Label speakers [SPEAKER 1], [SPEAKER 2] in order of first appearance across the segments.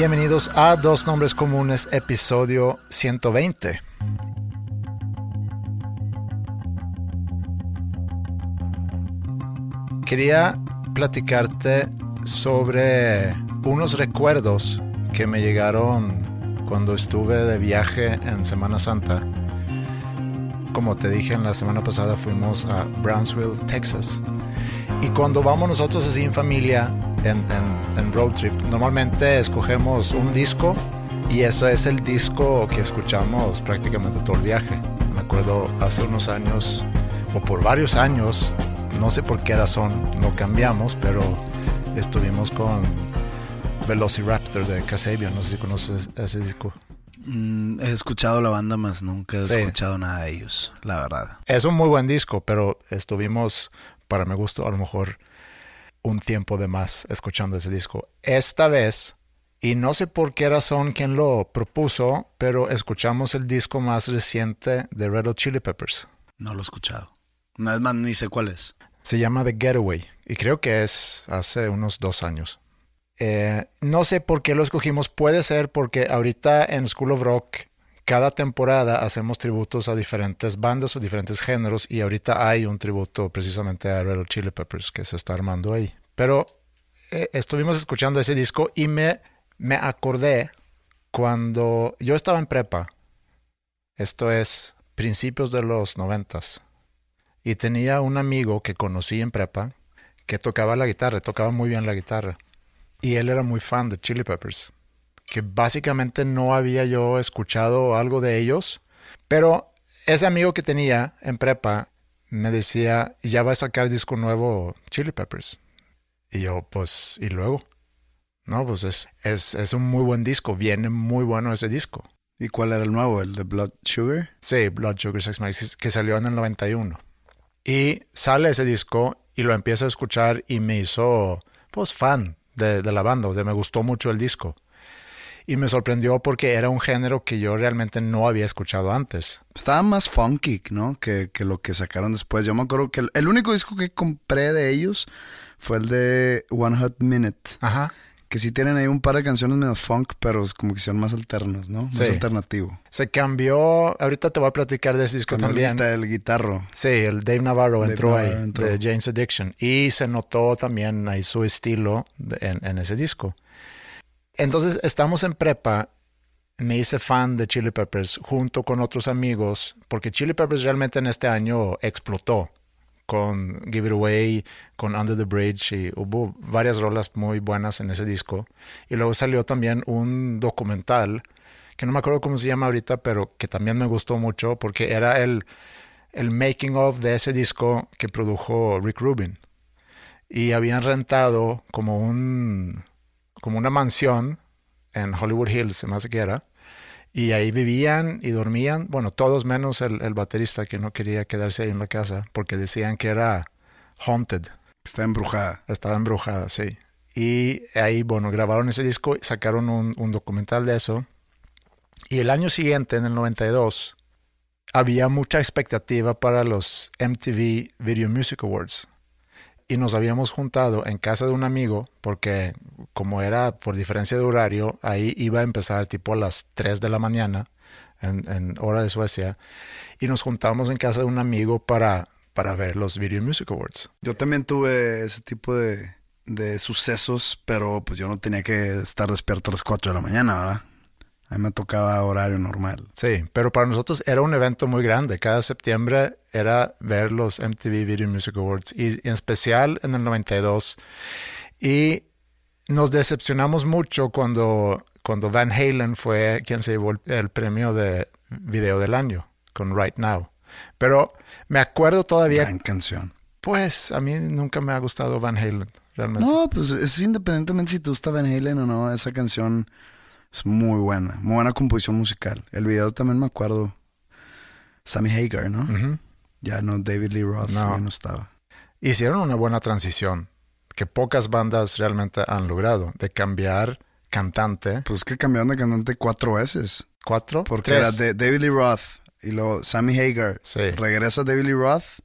[SPEAKER 1] Bienvenidos a Dos Nombres Comunes, episodio 120. Quería platicarte sobre unos recuerdos que me llegaron cuando estuve de viaje en Semana Santa. Como te dije en la semana pasada, fuimos a Brownsville, Texas. Y cuando vamos nosotros así en familia, en, en, road trip, normalmente escogemos un disco y eso es el disco que escuchamos prácticamente todo el viaje. Me acuerdo hace unos años, o por varios años, no sé por qué razón no cambiamos, pero estuvimos con Velociraptor de Kasabian, no sé si conoces ese disco.
[SPEAKER 2] Mm, he escuchado la banda, más nunca he escuchado nada de ellos, la verdad.
[SPEAKER 1] Es un muy buen disco, pero estuvimos, para mi gusto, a lo mejor un tiempo de más escuchando ese disco. Esta vez, y no sé por qué razón quién lo propuso, pero escuchamos el disco más reciente de Red Hot Chili Peppers.
[SPEAKER 2] No lo he escuchado. Una vez más ni sé cuál es.
[SPEAKER 1] Se llama The Getaway y creo que es hace unos dos años. Eh, no sé por qué lo escogimos. Puede ser porque ahorita en School of Rock cada temporada hacemos tributos a diferentes bandas o diferentes géneros y ahorita hay un tributo precisamente a Red Hot Chili Peppers que se está armando ahí. Pero eh, estuvimos escuchando ese disco y me, me acordé cuando yo estaba en prepa. Esto es principios de los noventas. Y tenía un amigo que conocí en prepa que tocaba la guitarra, tocaba muy bien la guitarra. Y él era muy fan de Chili Peppers que básicamente no había yo escuchado algo de ellos, pero ese amigo que tenía en prepa me decía, ya va a sacar disco nuevo Chili Peppers. Y yo, pues, ¿y luego? No, pues es, es, es un muy buen disco, viene muy bueno ese disco.
[SPEAKER 2] ¿Y cuál era el nuevo? ¿El de Blood Sugar?
[SPEAKER 1] Sí, Blood Sugar Sex Magic, que salió en el 91. Y sale ese disco y lo empiezo a escuchar y me hizo, pues, fan de, de la banda, de me gustó mucho el disco y me sorprendió porque era un género que yo realmente no había escuchado antes.
[SPEAKER 2] Estaba más funky, ¿no? Que, lo que sacaron después. Yo me acuerdo que el, único disco que compré de ellos fue el de One Hot Minute.
[SPEAKER 1] Ajá.
[SPEAKER 2] Que sí tienen ahí un par de canciones medio funk, pero como que son más alternos, ¿no? Más alternativo.
[SPEAKER 1] Se cambió, ahorita te voy a platicar de ese disco también.
[SPEAKER 2] El guitarro.
[SPEAKER 1] Sí, el Dave Navarro entró ahí, de James Addiction. Y se notó también ahí su estilo en, en ese disco. Entonces estamos en prepa, me hice fan de Chili Peppers junto con otros amigos, porque Chili Peppers realmente en este año explotó con Give It Away, con Under the Bridge y hubo varias rolas muy buenas en ese disco. Y luego salió también un documental, que no me acuerdo cómo se llama ahorita, pero que también me gustó mucho porque era el, el making of de ese disco que produjo Rick Rubin. Y habían rentado como un como una mansión en Hollywood Hills, se me hace que era. Y ahí vivían y dormían, bueno, todos menos el, el, baterista que no quería quedarse ahí en la casa porque decían que era haunted.
[SPEAKER 2] Está embrujada.
[SPEAKER 1] Estaba embrujada, sí. Y ahí, bueno, grabaron ese disco, sacaron un, un documental de eso. Y el año siguiente, en el 92, había mucha expectativa para los MTV Video Music Awards. Y nos habíamos juntado en casa de un amigo, porque como era por diferencia de horario, ahí iba a empezar tipo a las 3 de la mañana, en, en hora de Suecia. Y nos juntamos en casa de un amigo para, para ver los Video Music Awards.
[SPEAKER 2] Yo también tuve ese tipo de, de sucesos, pero pues yo no tenía que estar despierto a las 4 de la mañana, ¿verdad? A mí me tocaba horario normal.
[SPEAKER 1] Sí, pero para nosotros era un evento muy grande. Cada septiembre era ver los MTV Video Music Awards y en especial en el 92. Y nos decepcionamos mucho cuando, cuando Van Halen fue quien se llevó el, el premio de video del año con Right Now. Pero me acuerdo todavía,
[SPEAKER 2] Gran canción.
[SPEAKER 1] pues a mí nunca me ha gustado Van Halen, realmente.
[SPEAKER 2] No, pues es independientemente si te gusta Van Halen o no, esa canción es muy buena, muy buena composición musical. El video también me acuerdo. Sammy Hagar, ¿no? Ya no, David Lee Roth
[SPEAKER 1] No.
[SPEAKER 2] ya no estaba.
[SPEAKER 1] hicieron una buena transición que pocas bandas realmente han logrado de cambiar cantante
[SPEAKER 2] Pues que cambiaron de cantante cuatro veces.
[SPEAKER 1] cuatro
[SPEAKER 2] Porque
[SPEAKER 1] tres.
[SPEAKER 2] era de David Lee Roth y luego Sammy Hagar.
[SPEAKER 1] Sí.
[SPEAKER 2] Regresa David Lee Roth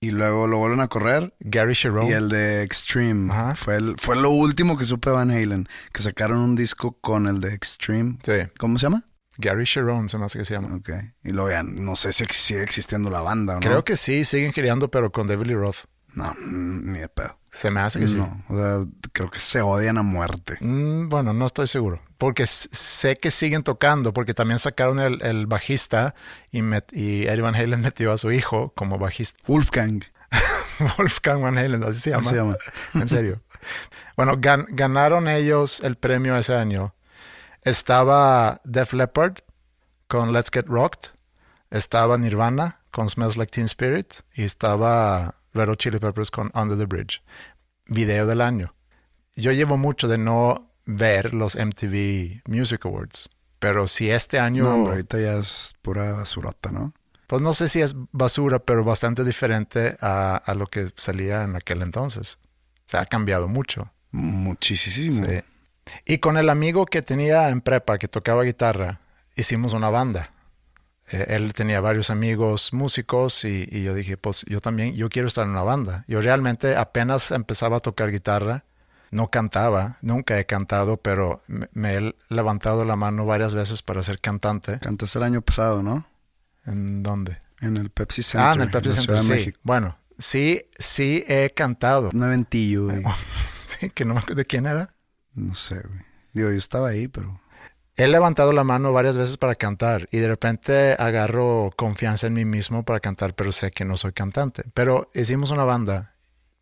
[SPEAKER 2] y luego lo vuelven a correr.
[SPEAKER 1] Gary Sharon
[SPEAKER 2] Y el de Extreme.
[SPEAKER 1] Ajá.
[SPEAKER 2] Fue, el- fue lo último que supe de Van Halen. Que sacaron un disco con el de Extreme.
[SPEAKER 1] sí
[SPEAKER 2] ¿Cómo se llama?
[SPEAKER 1] Gary Sharon se me hace que se llama
[SPEAKER 2] Ok. Y luego ya no sé si sigue existiendo la banda o no.
[SPEAKER 1] creo que sí siguen creando pero con David Lee Roth
[SPEAKER 2] No, mm, ni de pedo.
[SPEAKER 1] se me hace que sí
[SPEAKER 2] No, o sea, creo que se odian a muerte.
[SPEAKER 1] Mm, bueno no estoy seguro porque sé que siguen tocando porque también sacaron el, el bajista y, met- y Eddie Van Halen metió a su hijo como bajista
[SPEAKER 2] Wolfgang.
[SPEAKER 1] Wolfgang Van Halen así se llama
[SPEAKER 2] Así se llama.
[SPEAKER 1] en serio. Bueno, gan- ganaron ellos el premio ese año. Estaba Def Leppard con Let's Get Rocked. Estaba Nirvana con Smells Like Teen Spirit. Y estaba Red Hot Chili Peppers con Under the Bridge. Video del año. Yo llevo mucho de no ver los MTV Music Awards. Pero si este año...
[SPEAKER 2] No, hombre, ahorita ya es pura basurota, ¿no?
[SPEAKER 1] Pues no sé si es basura, pero bastante diferente a, a lo que salía en aquel entonces. Se ha cambiado mucho.
[SPEAKER 2] Muchísimo.
[SPEAKER 1] Sí. Y con el amigo que tenía en prepa, que tocaba guitarra, hicimos una banda. Eh, él tenía varios amigos músicos y, y yo dije, pues yo también, yo quiero estar en una banda. Yo realmente apenas empezaba a tocar guitarra, no cantaba, nunca he cantado, pero me, me he levantado la mano varias veces para ser cantante.
[SPEAKER 2] Cantaste el año pasado, ¿no?
[SPEAKER 1] ¿En dónde?
[SPEAKER 2] En el Pepsi Center.
[SPEAKER 1] Ah, en el Pepsi
[SPEAKER 2] la
[SPEAKER 1] Center, sí.
[SPEAKER 2] México.
[SPEAKER 1] Bueno, sí, sí he cantado.
[SPEAKER 2] Un eventillo, güey.
[SPEAKER 1] Sí, que no me acuerdo de quién era.
[SPEAKER 2] No sé, güey. Digo, yo estaba ahí, pero...
[SPEAKER 1] He levantado la mano varias veces para cantar y de repente agarro confianza en mí mismo para cantar, pero sé que no soy cantante. Pero hicimos una banda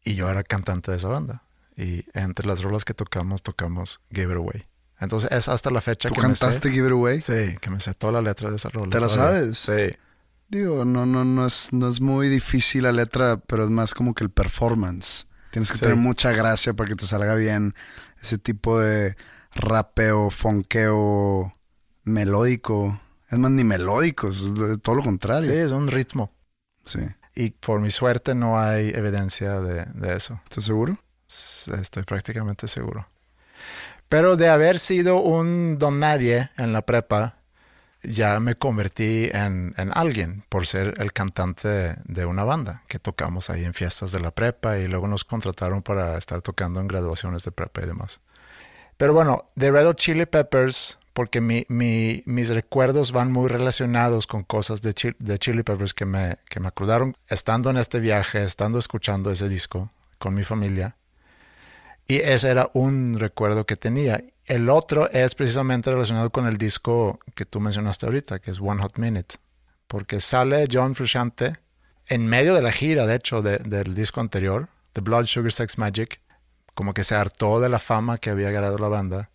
[SPEAKER 1] y yo era cantante de esa banda. Y entre las rolas que tocamos, tocamos Give It Away. Entonces es hasta la fecha
[SPEAKER 2] ¿Tú
[SPEAKER 1] que
[SPEAKER 2] cantaste
[SPEAKER 1] me
[SPEAKER 2] Give It Away?
[SPEAKER 1] sé. Sí, que me sé toda la letra de esa rola.
[SPEAKER 2] ¿Te la sabes?
[SPEAKER 1] Sí.
[SPEAKER 2] Digo, no, no, no es, no es muy difícil la letra, pero es más como que el performance. Tienes que
[SPEAKER 1] Sí.
[SPEAKER 2] tener mucha gracia para que te salga bien ese tipo de rapeo, fonqueo, melódico. Es más, ni melódico, es de- todo lo
[SPEAKER 1] Sí,
[SPEAKER 2] contrario.
[SPEAKER 1] es un ritmo.
[SPEAKER 2] Sí.
[SPEAKER 1] Y por mi suerte no hay evidencia de, de eso.
[SPEAKER 2] ¿Estás seguro?
[SPEAKER 1] Estoy prácticamente seguro. Pero de haber sido un don nadie en la prepa, ya me convertí en, en alguien por ser el cantante de una banda que tocamos ahí en fiestas de la prepa y luego nos contrataron para estar tocando en graduaciones de prepa y demás. Pero bueno, de Red Hot Chili Peppers, porque mi, mi- mis recuerdos van muy relacionados con cosas de, Chi- Chili Peppers que me, que me acordaron estando en este viaje, estando escuchando ese disco con mi familia. Y ese era un recuerdo que tenía. El otro es precisamente relacionado con el disco que tú mencionaste ahorita, que es One Hot Minute. Porque sale John Frusciante en medio de la gira, de hecho, de- del disco anterior, The Blood Sugar Sex Magic, como que se hartó de la fama que había ganado la banda.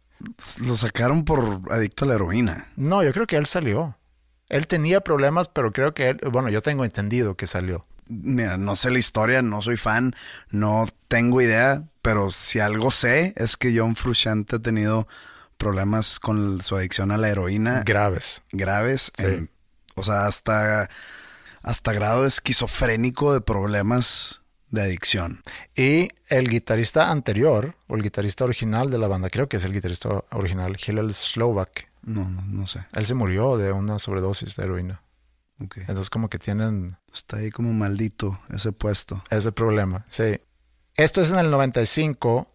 [SPEAKER 2] Lo sacaron por adicto a la heroína.
[SPEAKER 1] No, yo creo que él salió. Él tenía problemas, pero creo que él, bueno, yo tengo entendido que salió.
[SPEAKER 2] Mira, no sé la historia, no soy fan, no tengo idea, pero si algo sé es que John Frusciante ha tenido problemas con su adicción a la heroína
[SPEAKER 1] Graves.
[SPEAKER 2] graves,
[SPEAKER 1] Sí.
[SPEAKER 2] en- o sea, hasta, hasta grado esquizofrénico de problemas de adicción.
[SPEAKER 1] Y el guitarrista anterior, o el guitarrista original de la banda, creo que es el guitarrista original, Hillel Slovak,
[SPEAKER 2] No, no, no sé.
[SPEAKER 1] él se murió de una sobredosis de heroína.
[SPEAKER 2] Ok.
[SPEAKER 1] Entonces como que tienen
[SPEAKER 2] Está ahí como maldito ese puesto.
[SPEAKER 1] ese problema. Sí. Esto es en el 95.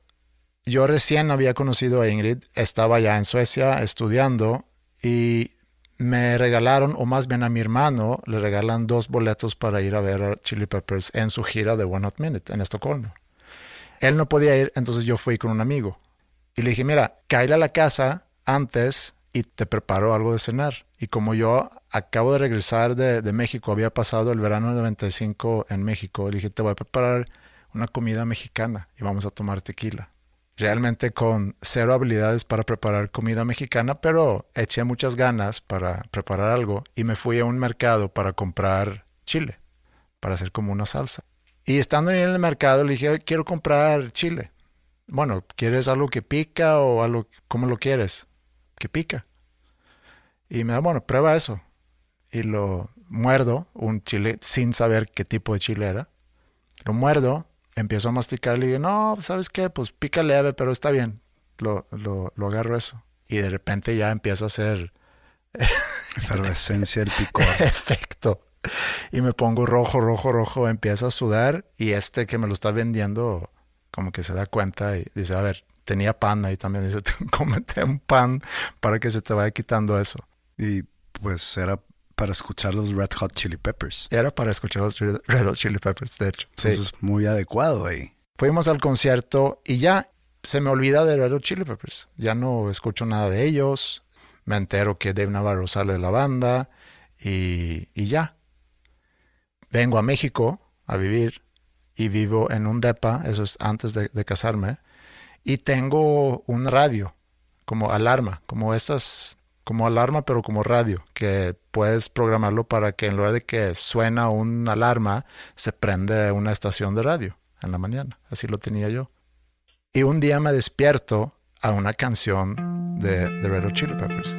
[SPEAKER 1] Yo recién había conocido a Ingrid. Estaba ya en Suecia estudiando y me regalaron, o más bien a mi hermano, le regalan dos boletos para ir a ver a Chili Peppers en su gira de One Hot Minute en Estocolmo. Él no podía ir, entonces yo fui con un amigo. Y le dije, mira, cállale a la casa antes y te preparo algo de cenar. Y como yo acabo de regresar de, de México, había pasado el verano del 95 en México, le dije, te voy a preparar una comida mexicana y vamos a tomar tequila. Realmente con cero habilidades para preparar comida mexicana, pero eché muchas ganas para preparar algo y me fui a un mercado para comprar chile, para hacer como una salsa. Y estando en el mercado le dije, quiero comprar chile. Bueno, ¿quieres algo que pica o algo, cómo lo quieres? Que pica. Y me da, bueno, prueba eso. Y lo muerdo, un chile sin saber qué tipo de chile era. Lo muerdo, empiezo a masticar y le digo, no, ¿sabes qué? Pues pica leve, pero está bien. Lo, lo, lo agarro eso. Y de repente ya empieza a hacer
[SPEAKER 2] Efervescencia del picor.
[SPEAKER 1] efecto. Y me pongo rojo, rojo, rojo, empiezo a sudar y este que me lo está vendiendo como que se da cuenta y dice, a ver, tenía pan ahí también, dice, cómete un pan para que se te vaya quitando eso.
[SPEAKER 2] y pues era para escuchar los Red Hot Chili Peppers.
[SPEAKER 1] Era para escuchar los Red Hot Chili Peppers, de hecho. Sí.
[SPEAKER 2] Entonces, muy adecuado ahí.
[SPEAKER 1] Fuimos al concierto y ya se me olvida de Red Hot Chili Peppers. Ya no escucho nada de ellos. Me entero que Dave Navarro sale de la banda y, y ya. Vengo a México a vivir y vivo en un depa, eso es antes de, de casarme, y tengo un radio como alarma, como estas, como alarma pero como radio, que puedes programarlo para que en lugar de que suena una alarma, se prende una estación de radio en la mañana. Así lo tenía yo. Y un día me despierto a una canción de, de Red Hot Chili Peppers.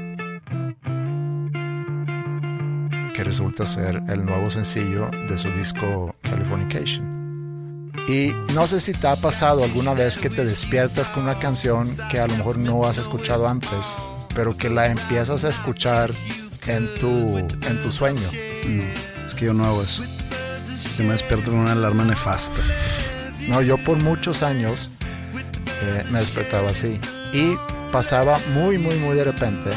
[SPEAKER 1] Que resulta ser el nuevo sencillo de su disco Californication. Y no sé si te ha pasado alguna vez que te despiertas con una canción que a lo mejor no has escuchado antes, pero que la empiezas a escuchar en tu, en tu sueño.
[SPEAKER 2] No, es que yo no hago eso. Yo me despierto con una alarma nefasta.
[SPEAKER 1] No, yo por muchos años eh, me despertaba así. Y pasaba muy, muy, muy de repente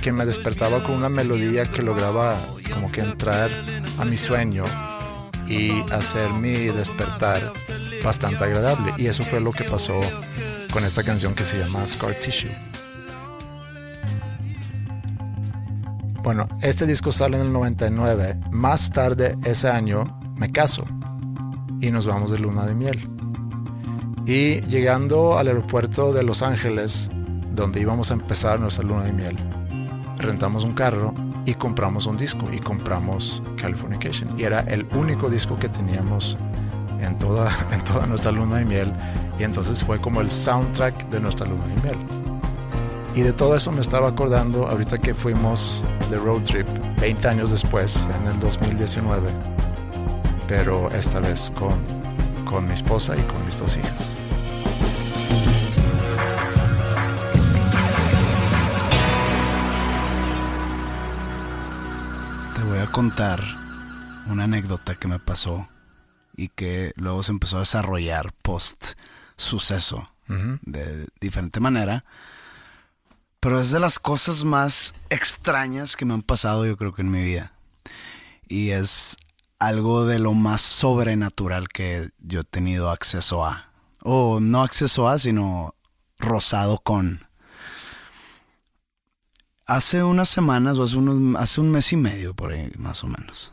[SPEAKER 1] que me despertaba con una melodía que lograba como que entrar a mi sueño y hacer mi despertar bastante agradable. Y eso fue lo que pasó con esta canción que se llama Scar Tissue. Bueno, este disco sale en el 99. Más tarde ese año me caso y nos vamos de luna de miel. Y llegando al aeropuerto de Los Ángeles, donde íbamos a empezar nuestra luna de miel, rentamos un carro y compramos un disco y compramos Californication. Y era el único disco que teníamos en toda, en toda nuestra luna de miel. Y entonces fue como el soundtrack de nuestra luna de miel. Y de todo eso me estaba acordando ahorita que fuimos de road trip 20 años después, en el 2019. Pero esta vez con, con mi esposa y con mis dos hijas.
[SPEAKER 2] Te voy a contar una anécdota que me pasó y que luego se empezó a desarrollar post suceso de diferente manera. Pero es de las cosas más extrañas que me han pasado yo creo que en mi vida. Y es algo de lo más sobrenatural que yo he tenido acceso a. O no acceso a, sino rozado con. Hace unas semanas, o hace, unos, hace un mes y medio por ahí, más o menos.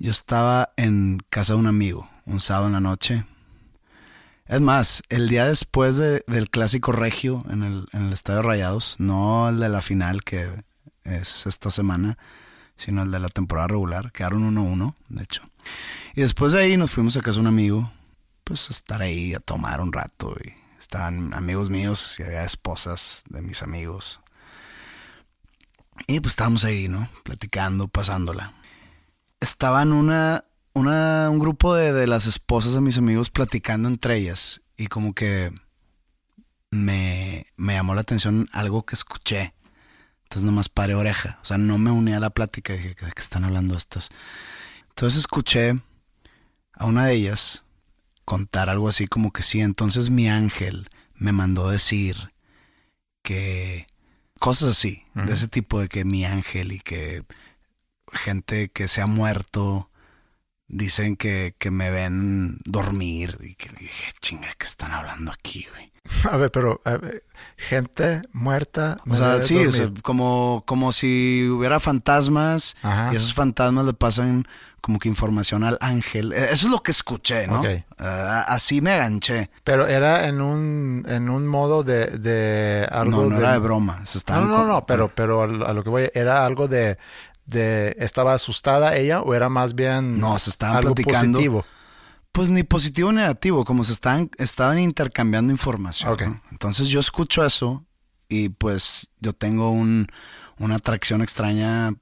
[SPEAKER 2] Yo estaba en casa de un amigo, un sábado en la noche. Es más, el día después de- del clásico regio en el, en el Estadio Rayados, no el de la final que es esta semana, sino el de la temporada regular, quedaron 1-1, de hecho. Y después de ahí nos fuimos a casa de un amigo, pues a estar ahí, a tomar un rato. Y estaban amigos míos y había esposas de mis amigos. Y pues estábamos ahí, ¿no? Platicando, pasándola. Estaban una, una, un grupo de, de las esposas de mis amigos platicando entre ellas. Y como que me, me llamó la atención algo que escuché. Entonces nomás paré oreja. O sea, no me uní a la plática. Dije, ¿de qué están hablando estas? Entonces escuché a una de ellas contar algo así como que sí, entonces mi ángel me mandó decir que cosas así, de ese tipo de que mi ángel y que gente que se ha muerto dicen que, que me ven dormir y que dije, chinga, ¿qué están hablando aquí, güey?
[SPEAKER 1] A ver, pero gente muerta.
[SPEAKER 2] O sea, sí, como, como si hubiera fantasmas y esos fantasmas le pasan como que información al ángel. E, eso es lo que escuché, ¿no? Ah, así me ganché.
[SPEAKER 1] Pero era en un, en un modo de, de algo.
[SPEAKER 2] No, no era de broma.
[SPEAKER 1] no, no, no, pero, pero a lo que voy, era algo de, de. ¿Estaba asustada ella o era más bien.
[SPEAKER 2] No, se estaba algo platicando. Positivo? Pues ni positivo ni negativo, como se estaban, estaban intercambiando información. Entonces yo escucho eso y pues yo tengo un, una atracción extraña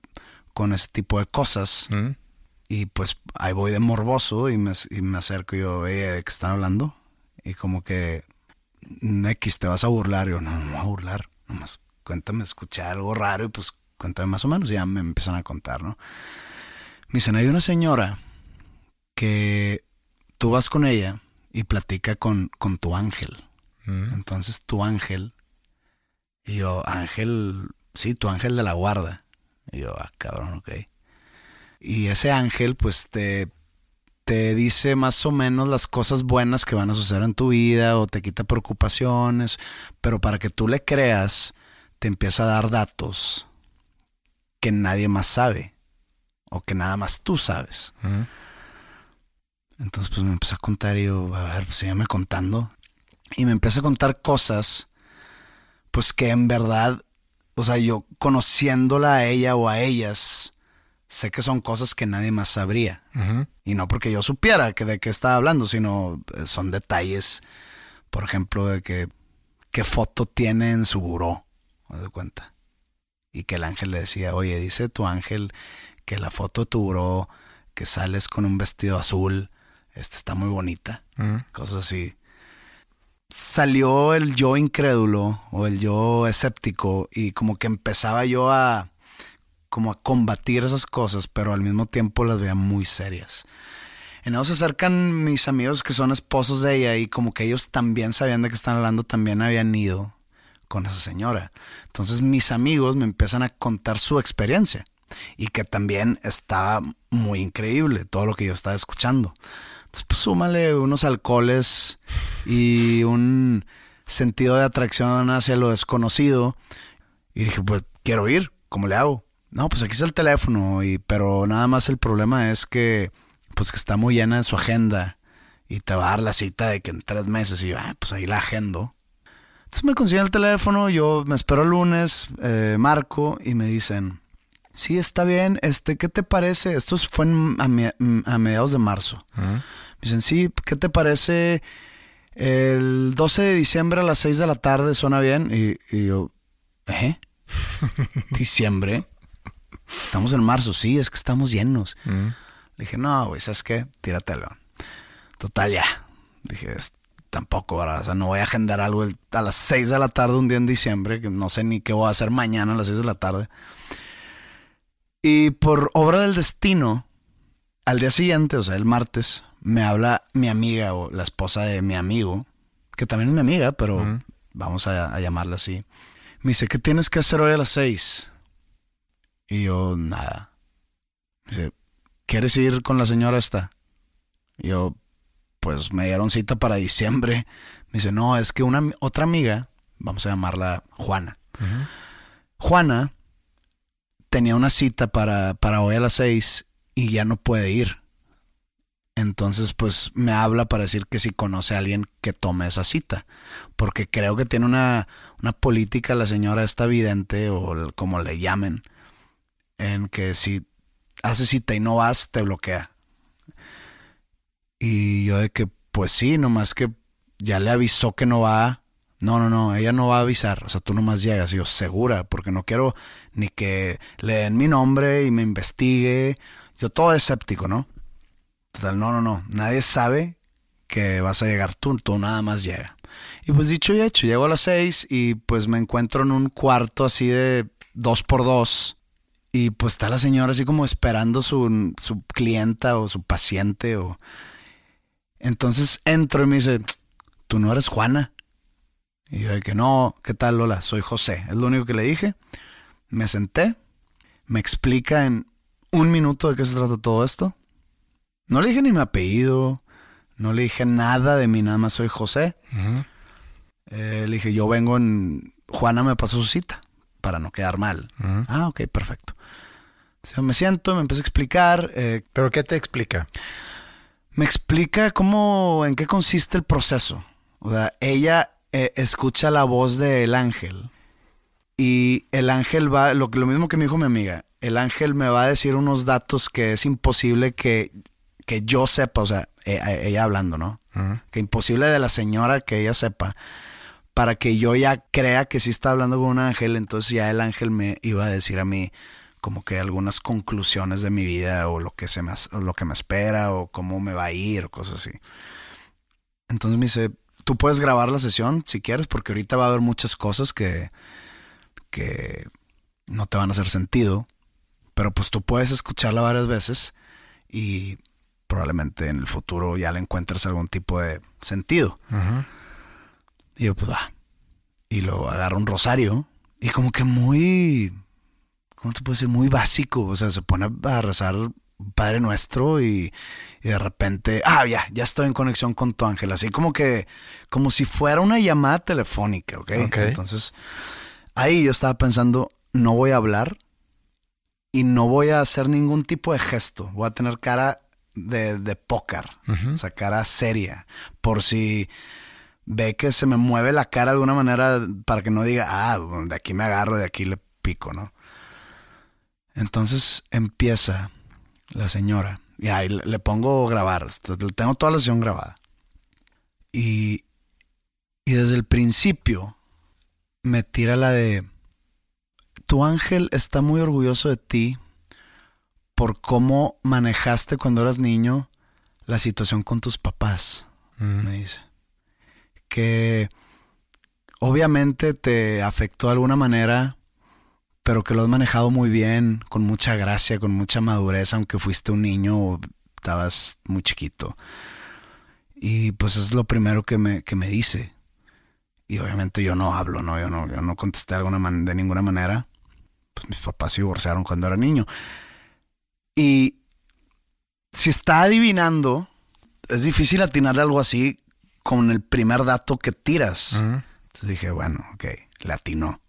[SPEAKER 2] con ese tipo de cosas. Mm. Y pues ahí voy de morboso y me, y me acerco y yo, ¿de qué están hablando? Y como que, X, te vas a burlar. Y yo, no, no me voy a burlar. Nomás cuéntame, escuché algo raro y pues cuéntame más o menos. Ya me empiezan a contar, ¿no? Me dicen, hay una señora que tú vas con ella y platica con, con tu ángel. Mm. Entonces tu ángel, y yo, ángel, sí, tu ángel de la guarda. Y yo, ah, cabrón, ok. Y ese ángel, pues te, te dice más o menos las cosas buenas que van a suceder en tu vida o te quita preocupaciones, pero para que tú le creas, te empieza a dar datos que nadie más sabe o que nada más tú sabes. Entonces, pues me empezó a contar y yo, a ver, pues sígueme contando. Y me empezó a contar cosas, pues que en verdad, o sea, yo conociéndola a ella o a ellas, sé que son cosas que nadie más sabría. Y no porque yo supiera que de qué estaba hablando, sino eh, son detalles, por ejemplo, de que qué foto tiene en su buró, me doy cuenta. Y que el ángel le decía, oye, dice tu ángel que la foto tu buró, que sales con un vestido azul, esta está muy bonita, cosas así. Salió el yo incrédulo o el yo escéptico y como que empezaba yo a como a combatir esas cosas, pero al mismo tiempo las veía muy serias. En eso se acercan mis amigos que son esposos de ella y como que ellos también sabían de qué están hablando, también habían ido con esa señora. Entonces mis amigos me empiezan a contar su experiencia y que también estaba muy increíble todo lo que yo estaba escuchando. Entonces, pues súmale unos alcoholes y un sentido de atracción hacia lo desconocido. Y dije, pues quiero ir, ¿cómo le hago? No, pues aquí está el teléfono, y, pero nada más el problema es que, pues que está muy llena de su agenda y te va a dar la cita de que en tres meses y yo, ah, pues ahí la agendo. Entonces me consiguen el teléfono, yo me espero el lunes, eh, marco y me dicen, sí, está bien, este, ¿qué te parece? Esto fue a, mediados de marzo. Me dicen, sí, ¿qué te parece? El 12 de diciembre a las 6 de la tarde suena bien. Y, y yo, ¿eh? ¿Diciembre? Estamos en marzo, sí, es que estamos llenos. Le dije, no, güey, ¿sabes qué? Tíratelo. Total, ya. Dije, tampoco, ¿verdad? O sea, no voy a agendar algo a las 6 de la tarde un día en diciembre, que no sé ni qué voy a hacer mañana a las 6 de la tarde. Y por obra del destino, al día siguiente, o sea, el martes, me habla mi amiga o la esposa de mi amigo, que también es mi amiga, pero vamos a, a, llamarla así. Me dice, ¿qué tienes que hacer hoy a las 6? Y yo, nada. Dice, ¿quieres ir con la señora esta? Y yo, pues me dieron cita para diciembre. Me dice, no, es que una otra amiga, vamos a llamarla Juana. Juana tenía una cita para, para hoy a las seis y ya no puede ir. Entonces, pues me habla para decir que si conoce a alguien que tome esa cita. Porque creo que tiene una, una política la señora esta vidente o como le llamen en que si haces cita y no vas, te bloquea. Y yo de que, pues sí, nomás que ya le avisó que no va. No, no, no, ella no va a avisar. O sea, tú nomás llegas. Yo, segura, porque no quiero ni que le den mi nombre y me investigue. Yo todo escéptico, ¿no? Total, no, no, no. Nadie sabe que vas a llegar tú, tú nada más llega. Y pues dicho y hecho, llego a las seis y pues me encuentro en un cuarto así de dos por dos. Y pues está la señora así como esperando su, su clienta o su paciente. O... Entonces entro y me dice, tú no eres Juana. Y yo de que no, ¿qué tal Lola? Soy José. Es lo único que le dije. Me senté, me explica en un minuto de qué se trata todo esto. No le dije ni mi apellido, no le dije nada de mí, nada más soy José. Eh, le dije, yo vengo en... Juana me pasó su cita para no quedar mal. Ah, ok, perfecto. O me siento, me empecé a explicar. Eh,
[SPEAKER 1] ¿Pero qué te explica?
[SPEAKER 2] Me explica cómo, en qué consiste el proceso. O sea, ella eh, escucha la voz del ángel y el ángel va, lo, lo mismo que me dijo mi amiga, el ángel me va a decir unos datos que es imposible que, que yo sepa, o sea, e, ella, hablando, ¿no? Que imposible de la señora que ella sepa para que yo ya crea que sí está hablando con un ángel, entonces ya el ángel me iba a decir a mí como que algunas conclusiones de mi vida o lo que se me, lo que me espera o cómo me va a ir o cosas así. Entonces me dice, tú puedes grabar la sesión si quieres, porque ahorita va a haber muchas cosas que, que no te van a hacer sentido, pero pues tú puedes escucharla varias veces y probablemente en el futuro ya le encuentres algún tipo de sentido. Y yo, pues va. Y lo agarro un rosario y como que muy, ¿cómo te puedo decir? Muy básico. O sea, se pone a rezar Padre Nuestro y, de repente, ah, ya, ya estoy en conexión con tu ángel. Así como que, como si fuera una llamada telefónica, ¿ok? Entonces, ahí yo estaba pensando, no voy a hablar y no voy a hacer ningún tipo de gesto. Voy a tener cara de, de póker, o sea, cara seria. Por si ve que se me mueve la cara de alguna manera para que no diga, ah, de aquí me agarro, de aquí le pico, ¿no? Entonces empieza la señora. Y ahí le pongo grabar. Tengo toda la sesión grabada. Y, y desde el principio me tira la de, tu ángel está muy orgulloso de ti por cómo manejaste cuando eras niño la situación con tus papás, me dice. Que obviamente te afectó de alguna manera pero que lo has manejado muy bien, con mucha gracia, con mucha madurez, aunque fuiste un niño o estabas muy chiquito. Y pues es lo primero que me, que me dice. Y obviamente yo no hablo, ¿no? Yo no, yo no contesté de, alguna de ninguna manera. Pues mis papás se divorciaron cuando era niño. Y si está adivinando, es difícil atinarle algo así con el primer dato que tiras. Entonces dije, bueno, ok, le atinó.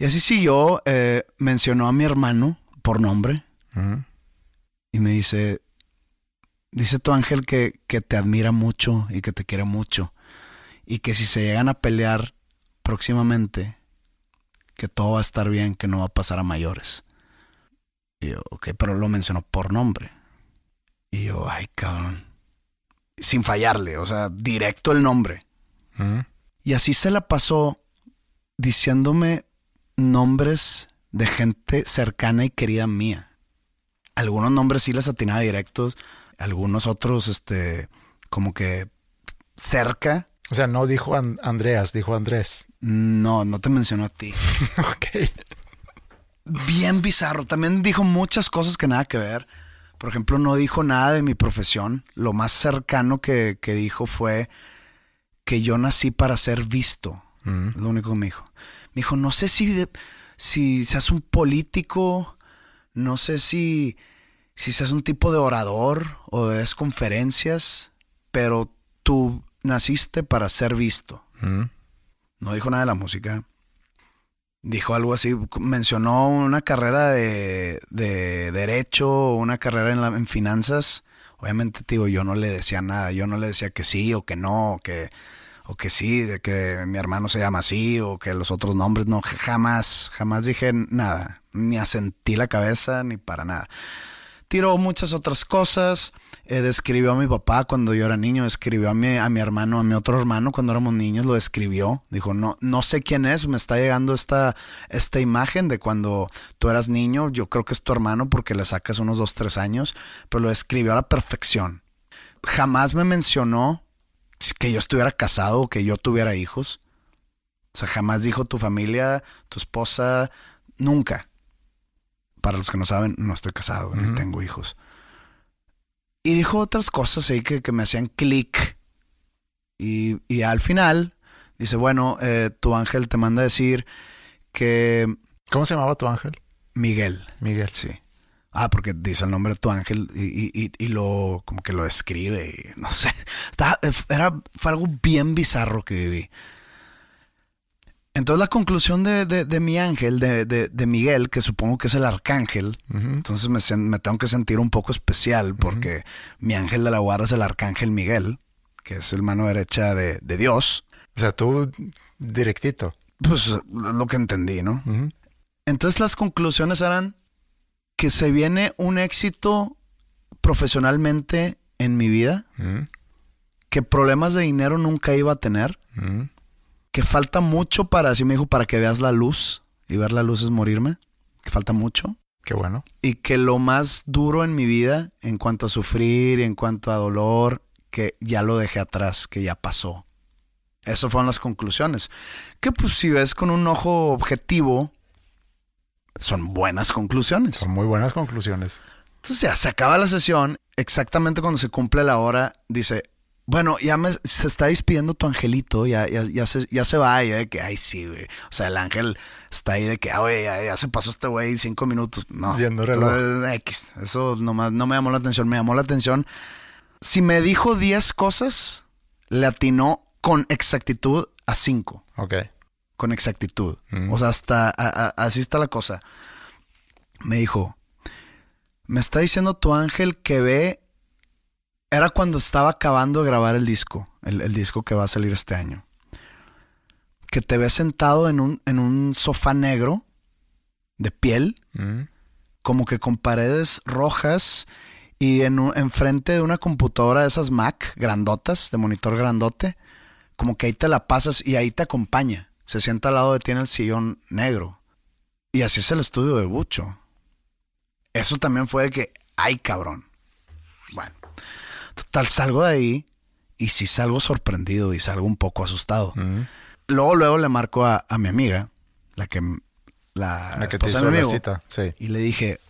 [SPEAKER 2] Y así siguió, eh, mencionó a mi hermano por nombre. Y me dice, dice tu ángel que, que te admira mucho y que te quiere mucho. Y que si se llegan a pelear próximamente, que todo va a estar bien, que no va a pasar a mayores. Y yo, ok, pero lo mencionó por nombre. Y yo, ay, cabrón. Sin fallarle, o sea, directo el nombre. Y así se la pasó diciéndome nombres de gente cercana y querida mía. Algunos nombres sí les atinaba directos, algunos otros, este, como que cerca.
[SPEAKER 1] O sea, no dijo Andreas, dijo Andrés.
[SPEAKER 2] No, no te mencionó a ti.
[SPEAKER 1] ok.
[SPEAKER 2] Bien bizarro. También dijo muchas cosas que nada que ver. Por ejemplo, no dijo nada de mi profesión. Lo más cercano que, dijo fue que yo nací para ser visto. Mm. Lo único que me dijo. Me dijo, no sé si, si seas un político, no sé si, si seas un tipo de orador o de conferencias, pero tú naciste para ser visto. Mm. No dijo nada de la música. Dijo algo así, mencionó una carrera de, de derecho, una carrera en, en finanzas. Obviamente, digo, yo no le decía nada, yo no le decía que sí o que no, o que o que sí, de que mi hermano se llama así, o que los otros nombres, no, jamás, jamás dije nada, ni asentí la cabeza, ni para nada. Tiró muchas otras cosas, eh, describió a mi papá cuando yo era niño, escribió a mi, a mi hermano, a mi otro hermano cuando éramos niños, lo describió, dijo, no, no sé quién es, me está llegando esta, esta imagen de cuando tú eras niño, yo creo que es tu hermano porque le sacas unos dos, tres años, pero lo describió a la perfección. Jamás me mencionó que yo estuviera casado o que yo tuviera hijos. O sea, jamás dijo tu familia, tu esposa, Nunca. Para los que no saben, no estoy casado, ni tengo hijos. Y dijo otras cosas ahí que, que me hacían clic. Y, y, al final dice, bueno, eh, tu ángel te manda a decir que...
[SPEAKER 1] ¿Cómo se llamaba tu ángel?
[SPEAKER 2] Miguel.
[SPEAKER 1] Miguel.
[SPEAKER 2] Sí. Ah, porque dice el nombre de tu ángel y, y, y lo como que lo describe. Y, no sé. era, fue algo bien bizarro que viví. Entonces la conclusión de, de, mi ángel, de, de, Miguel, que supongo que es el arcángel, entonces me, me, tengo que sentir un poco especial porque mi ángel de la guarda es el arcángel Miguel, que es el mano derecha de, Dios.
[SPEAKER 1] O sea, tú directito.
[SPEAKER 2] Pues lo que entendí, ¿no? Entonces las conclusiones eran que se viene un éxito profesionalmente en mi vida, que problemas de dinero nunca iba a tener que falta mucho para, así me dijo, para que veas la luz y ver la luz es morirme, que falta mucho.
[SPEAKER 1] Qué bueno.
[SPEAKER 2] Y que lo más duro en mi vida, en cuanto a sufrir, en cuanto a dolor, que ya lo dejé atrás, que ya pasó. Esas fueron las conclusiones. Que pues si ves con un ojo objetivo, son buenas conclusiones.
[SPEAKER 1] Son muy buenas conclusiones.
[SPEAKER 2] Entonces ya se acaba la sesión, exactamente cuando se cumple la hora, dice, bueno, ya me, se está despidiendo tu angelito, ya, ya, ya, se, ya se va, y de que, ay, sí, güey. O sea, el ángel está ahí de que, ah, güey, ya, se pasó este güey cinco minutos. No.
[SPEAKER 1] Viendo reloj.
[SPEAKER 2] X. Eso nomás no me llamó la atención. Me llamó la atención. Si me dijo 10 cosas, le atinó con exactitud a 5.
[SPEAKER 1] Ok.
[SPEAKER 2] Con exactitud. O sea, hasta así está la cosa. Me dijo, me está diciendo tu ángel que ve era cuando estaba acabando de grabar el disco, el, disco que va a salir este año. Que te ves sentado en un, en un sofá negro de piel, mm. como que con paredes rojas y en enfrente de una computadora de esas Mac grandotas, de monitor grandote, como que ahí te la pasas y ahí te acompaña. Se sienta al lado de ti en el sillón negro. Y así es el estudio de Bucho. Eso también fue de que, ay cabrón. Bueno, Total, salgo de ahí y si salgo sorprendido y salgo un poco asustado. Luego, luego le marco a, mi amiga, la que la,
[SPEAKER 1] que te hizo la cita.
[SPEAKER 2] Y le dije,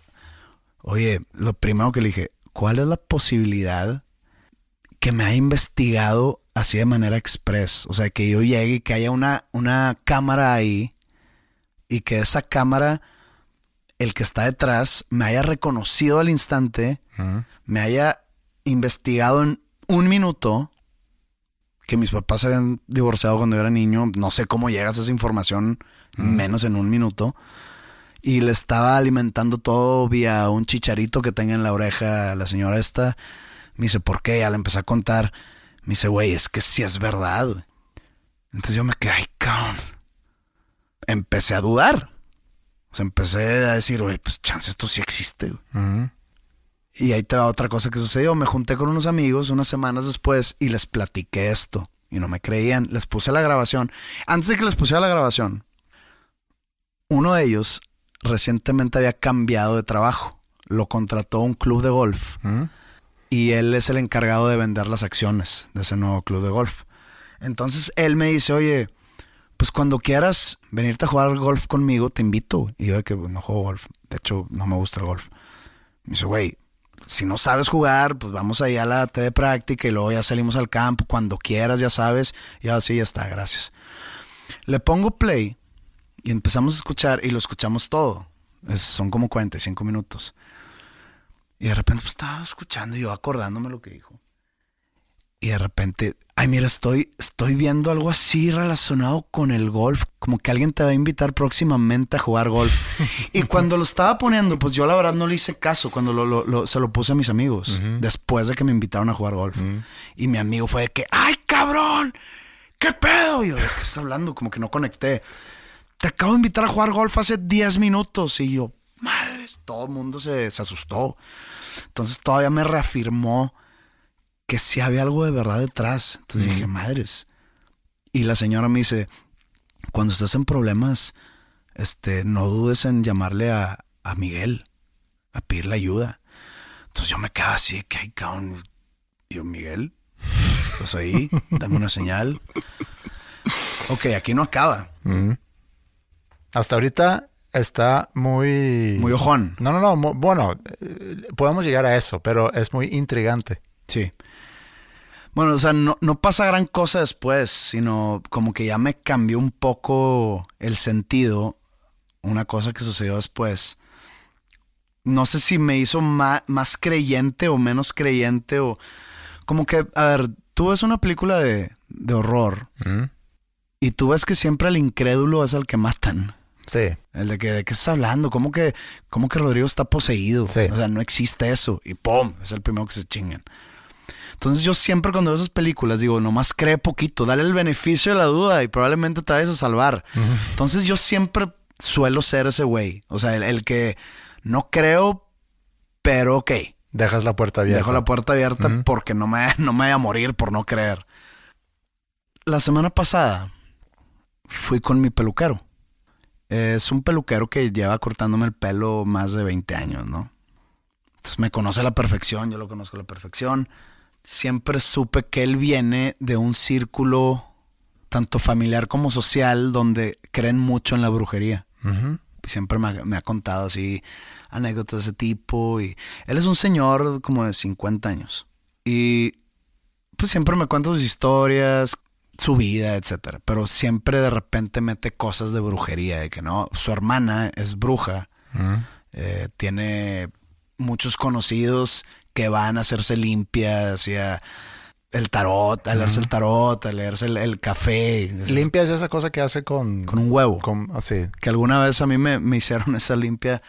[SPEAKER 2] oye, lo primero que le dije, ¿cuál es la posibilidad que me haya investigado así de manera express? O sea, que yo llegue y que haya una, una cámara ahí y que esa cámara, el que está detrás, me haya reconocido al instante, me haya investigado en un minuto que mis papás se habían divorciado cuando yo era niño. No sé cómo llegas a esa información menos en un minuto. Y le estaba alimentando todo vía un chicharito que tenga en la oreja la señora esta. Me dice, ¿por qué? Ya le empecé a contar. Me dice, güey, es que sí es verdad. Entonces yo me quedé, ay, cabrón. Empecé a dudar. O sea, empecé a decir, güey, pues chance, esto sí existe. Y ahí te va otra cosa que sucedió. Me junté con unos amigos unas semanas después y les platiqué esto. Y no me creían. Les puse la grabación. Antes de que les pusiera la grabación, uno de ellos recientemente había cambiado de trabajo. Lo contrató un club de golf. ¿Mm? Y él es el encargado de vender las acciones de ese nuevo club de golf. Entonces él me dice, oye, pues cuando quieras venirte a jugar golf conmigo, te invito. Y yo de que no juego golf. De hecho, no me gusta el golf. Me dice, güey, si no sabes jugar, pues vamos ahí a la T de práctica y luego ya salimos al campo cuando quieras, ya sabes. Y así ya está, gracias. Le pongo play y empezamos a escuchar y lo escuchamos todo. son como 45 minutos. Y de repente pues, estaba escuchando y yo acordándome lo que dijo. Y de repente, ay, mira, estoy, estoy viendo algo así relacionado con el golf, como que alguien te va a invitar próximamente a jugar golf. y cuando lo estaba poniendo, pues yo la verdad no le hice caso cuando lo, se lo puse a mis amigos, después de que me invitaron a jugar golf. Y mi amigo fue de que, ay, cabrón, ¿qué pedo? Y yo, ¿de qué está hablando? Como que no conecté. Te acabo de invitar a jugar golf hace 10 minutos. Y yo, madres, todo el mundo se, se asustó. Entonces todavía me reafirmó que sí había algo de verdad detrás. Entonces dije, madres. Y la señora me dice, cuando estás en problemas, este, no dudes en llamarle a, a Miguel, a pedirle ayuda. Entonces yo me quedaba así, que hay cabrón. Yo, Miguel, ¿estás ahí? Dame una señal. Ok, aquí no acaba.
[SPEAKER 1] Hasta ahorita está muy...
[SPEAKER 2] Muy ojón.
[SPEAKER 1] No, no, no. bueno, eh, podemos llegar a eso, pero es muy intrigante.
[SPEAKER 2] Sí. Bueno, o sea, no, no pasa gran cosa después, sino como que ya me cambió un poco el sentido. Una cosa que sucedió después. No sé si me hizo ma- más, creyente o menos creyente o... Como que, a ver, tú ves una película de, de horror
[SPEAKER 1] ¿Mm?
[SPEAKER 2] y tú ves que siempre al incrédulo es al que matan.
[SPEAKER 1] Sí.
[SPEAKER 2] El de que de qué estás hablando, ¿cómo que, cómo que Rodrigo está poseído?
[SPEAKER 1] Sí.
[SPEAKER 2] O sea, no existe eso. Y ¡pum! Es el primero que se chingan. Entonces yo siempre cuando veo esas películas digo, nomás cree poquito, dale el beneficio de la duda y probablemente te vayas a salvar. Entonces yo siempre suelo ser ese güey. O sea, el, el que no creo, pero ok.
[SPEAKER 1] Dejas la puerta abierta.
[SPEAKER 2] Dejo la puerta abierta porque no me, no me vaya a morir por no creer. La semana pasada fui con mi peluquero. Es un peluquero que lleva cortándome el pelo más de 20 años, ¿no? Entonces me conoce a la perfección, yo lo conozco a la perfección. Siempre supe que él viene de un círculo tanto familiar como social donde creen mucho en la brujería
[SPEAKER 1] Ujú.
[SPEAKER 2] siempre me ha, me ha contado así anécdotas de ese tipo y él es un señor como de 50 años y pues siempre me cuenta sus historias, su vida, etcétera, pero siempre de repente mete cosas de brujería, de que no, su hermana es bruja,
[SPEAKER 1] Ujú.
[SPEAKER 2] eh, tiene muchos conocidos que van a hacerse limpias, hacia el tarot, a leerse el tarot, a leerse el, el café, esas-
[SPEAKER 1] Limpia es esa cosa que hace con...
[SPEAKER 2] con un huevo
[SPEAKER 1] con- así.
[SPEAKER 2] que alguna vez a mí me, me hicieron esa limpia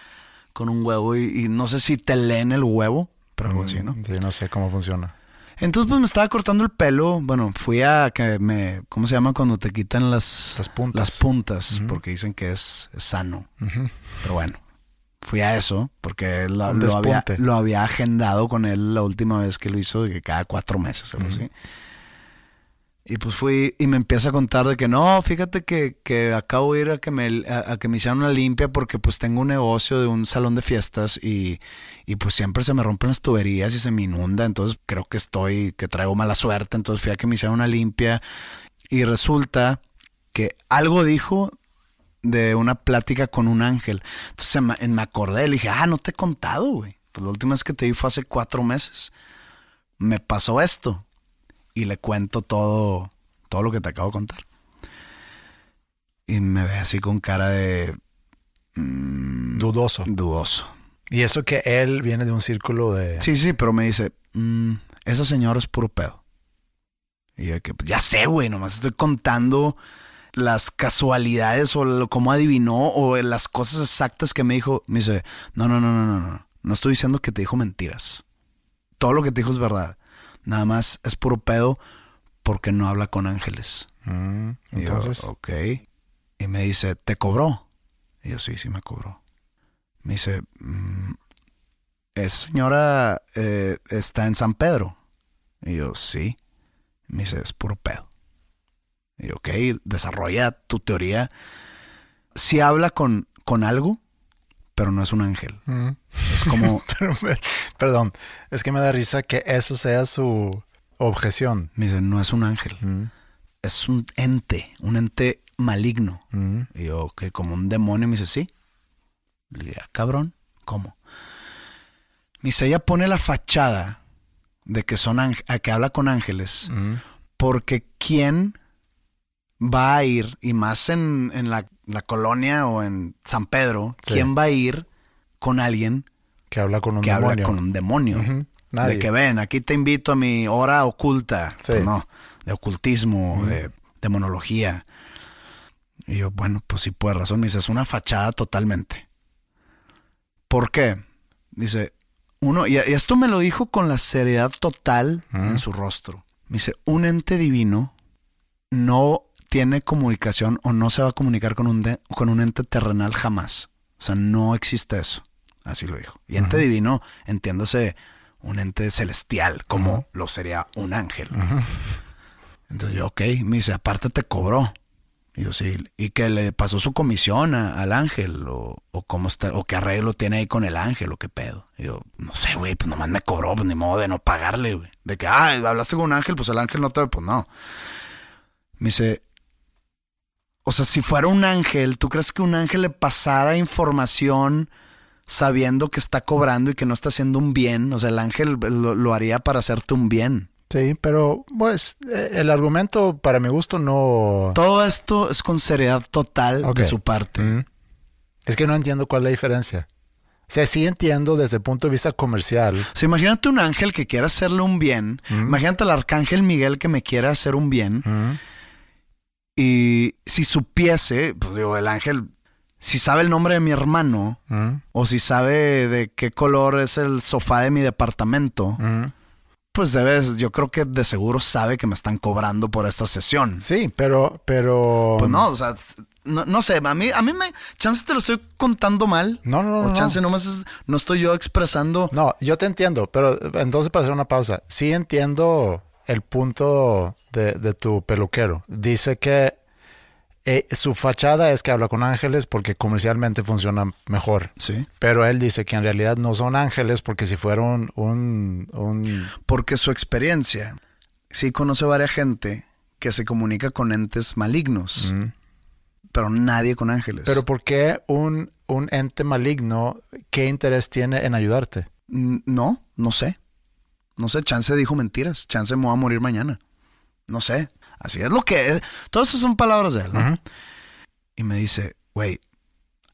[SPEAKER 2] con un huevo y, y no sé si te leen el huevo, pero algo así, ¿no?
[SPEAKER 1] Sí, no sé cómo funciona.
[SPEAKER 2] Entonces pues me estaba cortando el pelo, bueno, fui a que me, ¿cómo se llama cuando te quitan las,
[SPEAKER 1] Las puntas.
[SPEAKER 2] Las puntas, porque dicen que es, es sano. Pero bueno, fui a eso porque lo, lo había, lo había agendado con él la última vez que lo hizo, que cada cuatro meses, algo así. Y pues fui y me empieza a contar de que no, fíjate que, que acabo de ir a que, me, a, que me hicieran una limpia porque pues tengo un negocio de un salón de fiestas y, y pues siempre se me rompen las tuberías y se me inunda, entonces creo que estoy, que traigo mala suerte, entonces fui a que me hicieran una limpia y resulta que algo dijo de una plática con un ángel. Entonces me, me acordé, le dije, ah, no te he contado, güey. Pues la última vez que te vi fue hace cuatro meses. Me pasó esto. Y le cuento todo, todo lo que te acabo de contar. Y me ve así con cara de mm,
[SPEAKER 1] Dudoso.
[SPEAKER 2] dudoso.
[SPEAKER 1] Y eso que él viene de un círculo de...
[SPEAKER 2] Sí, sí, pero me dice, "Mm, esa señora es puro pedo. Y yo que, pues, ya sé, güey, nomás estoy contando las casualidades o lo, cómo adivinó o las cosas exactas que me dijo. Me dice, no, no, no, no, no, no. No estoy diciendo que te dijo mentiras. Todo lo que te dijo es verdad. Nada más es puro pedo porque no habla con ángeles.
[SPEAKER 1] Mm,
[SPEAKER 2] Y yo,
[SPEAKER 1] entonces...
[SPEAKER 2] ok. Y me dice, ¿te cobró? Y yo, sí, sí me cobró. Me dice, "Mm, esa señora eh, está en San Pedro. Y yo, sí. Me dice, es puro pedo. Y yo, ok, desarrolla tu teoría. Si habla con, con algo, pero no es un ángel.
[SPEAKER 1] Mm.
[SPEAKER 2] Es como,
[SPEAKER 1] Pero Perdón, es que me da risa que eso sea su objeción.
[SPEAKER 2] me dice, no es un ángel.
[SPEAKER 1] Mm,
[SPEAKER 2] Es un ente, un ente maligno.
[SPEAKER 1] mm.
[SPEAKER 2] Y yo, que como un demonio, me dice, sí. Le dije, "Ah, cabrón, ¿cómo? Me dice, ella pone la fachada de que son ángel- a que habla con ángeles, porque ¿quién va a ir, y más en, en la, la colonia o en San Pedro,
[SPEAKER 1] Sí.
[SPEAKER 2] quién va a ir con alguien
[SPEAKER 1] Que habla con un
[SPEAKER 2] que
[SPEAKER 1] demonio.
[SPEAKER 2] habla con un demonio?
[SPEAKER 1] Nadie.
[SPEAKER 2] De que ven, aquí te invito a mi hora oculta.
[SPEAKER 1] Sí.
[SPEAKER 2] Pues no, de ocultismo, de demonología. Y yo, bueno, pues sí, puede razón. Me dice, es una fachada totalmente. ¿Por qué? Dice, uno, y, y esto me lo dijo con la seriedad total en su rostro. Me dice, un ente divino no tiene comunicación o no se va a comunicar con un, de- con un ente terrenal jamás. O sea, no existe eso. Así lo dijo. Y ente divino, entiéndase, un ente celestial, como lo sería un ángel. Entonces yo, ok, me dice, aparte te cobró. Y yo, sí, y que le pasó su comisión a- al ángel, o, o cómo está, o qué arreglo tiene ahí con el ángel, o qué pedo. Y yo, no sé, güey, pues nomás me cobró, pues ni modo de no pagarle, güey. De que, ah, hablaste con un ángel, pues el ángel no te, pues no. Me dice, O sea, si fuera un ángel, ¿tú crees que un ángel le pasara información sabiendo que está cobrando y que no está haciendo un bien? O sea, el ángel lo, lo haría para hacerte un bien.
[SPEAKER 1] Sí, pero pues eh, el argumento para mi gusto no...
[SPEAKER 2] Todo esto es con seriedad total de su parte.
[SPEAKER 1] Mm. Es que no entiendo cuál es la diferencia. O sea, sí entiendo desde el punto de vista comercial.
[SPEAKER 2] O sea, imagínate un ángel que quiera hacerle un bien. Imagínate al arcángel Miguel que me quiera hacer un bien.
[SPEAKER 1] Mm.
[SPEAKER 2] Y si supiese, pues digo, el ángel, si sabe el nombre de mi hermano,
[SPEAKER 1] Mm.
[SPEAKER 2] o si sabe de qué color es el sofá de mi departamento,
[SPEAKER 1] Mm.
[SPEAKER 2] pues debes, yo creo que de seguro sabe que me están cobrando por esta sesión.
[SPEAKER 1] Sí, pero, pero...
[SPEAKER 2] Pues no, o sea, no, no sé, a mí, a mí me, chance te lo estoy contando mal.
[SPEAKER 1] No, no, no,
[SPEAKER 2] O
[SPEAKER 1] no.
[SPEAKER 2] chance nomás es- no estoy yo expresando.
[SPEAKER 1] No, yo te entiendo, pero entonces para hacer una pausa, sí entiendo el punto de, de tu peluquero. Dice que eh, su fachada es que habla con ángeles porque comercialmente funciona mejor.
[SPEAKER 2] Sí.
[SPEAKER 1] Pero él dice que en realidad no son ángeles porque si fuera un... un, un-
[SPEAKER 2] Porque su experiencia, sí conoce varias gente que se comunica con entes malignos, pero nadie con ángeles.
[SPEAKER 1] pero ¿por qué un, un ente maligno, qué interés tiene en ayudarte?
[SPEAKER 2] No, no sé. No sé, Chance dijo mentiras. Chance me va a morir mañana. No sé. Así es lo que es. Todas esas son palabras de él. Y me dice, güey,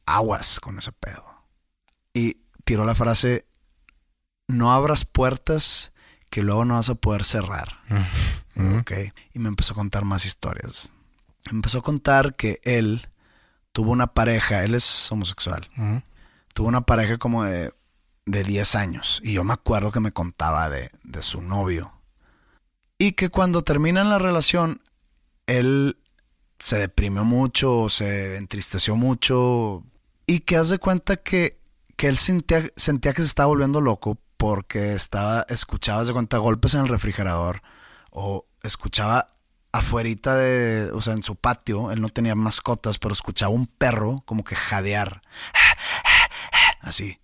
[SPEAKER 2] aguas con ese pedo. Y tiró la frase, no abras puertas que luego no vas a poder cerrar. Ok. Y me empezó a contar más historias. Me empezó a contar que él tuvo una pareja, él es homosexual, tuvo una pareja como de, de 10 años. Y yo me acuerdo que me contaba de, de su novio. Y que cuando terminan la relación, él se deprimió mucho, se entristeció mucho. Y que haz de cuenta que, que él sentía, sentía que se estaba volviendo loco porque estaba, escuchaba, de cuenta, golpes en el refrigerador. O escuchaba afuerita de, o sea, en su patio, él no tenía mascotas, pero escuchaba un perro como que jadear. Así.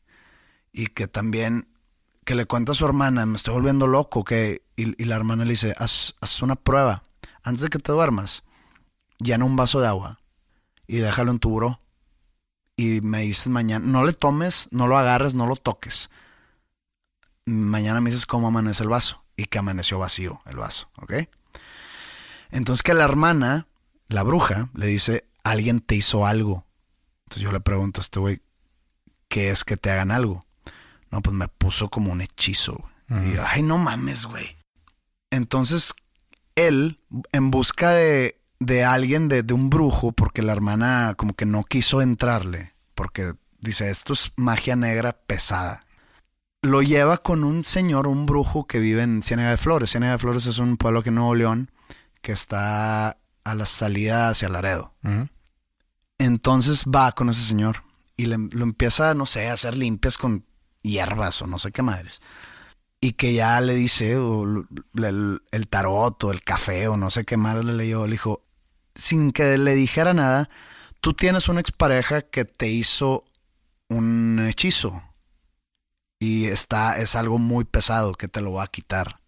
[SPEAKER 2] Y que también, que le cuenta a su hermana, me estoy volviendo loco, que, y, y la hermana le dice, haz, haz una prueba, antes de que te duermas, llena un vaso de agua y déjalo en tu buró. Y me dices mañana, no le tomes, no lo agarres, no lo toques. Mañana me dices cómo amanece el vaso y que amaneció vacío el vaso, ¿ok? Entonces que la hermana, la bruja, le dice, alguien te hizo algo. Entonces yo le pregunto a este güey, ¿qué es que te hagan algo? No, pues me puso como un hechizo. güey. Y yo, ay, no mames, güey. Entonces él, en busca de, de alguien, de, de un brujo, porque la hermana como que no quiso entrarle, porque dice, esto es magia negra pesada. Lo lleva con un señor, un brujo que vive en Ciénaga de Flores. Ciénaga de Flores es un pueblo que en Nuevo León que está a la salida hacia Laredo. Entonces va con ese señor y le, lo empieza, no sé, a hacer limpias con hierbas o no sé qué madres. Y que ya le dice o el, el tarot o el café o no sé qué madres le leyó. Le dijo, sin que le dijera nada, tú tienes una expareja que te hizo un hechizo. Y está, es algo muy pesado que te lo va a quitar.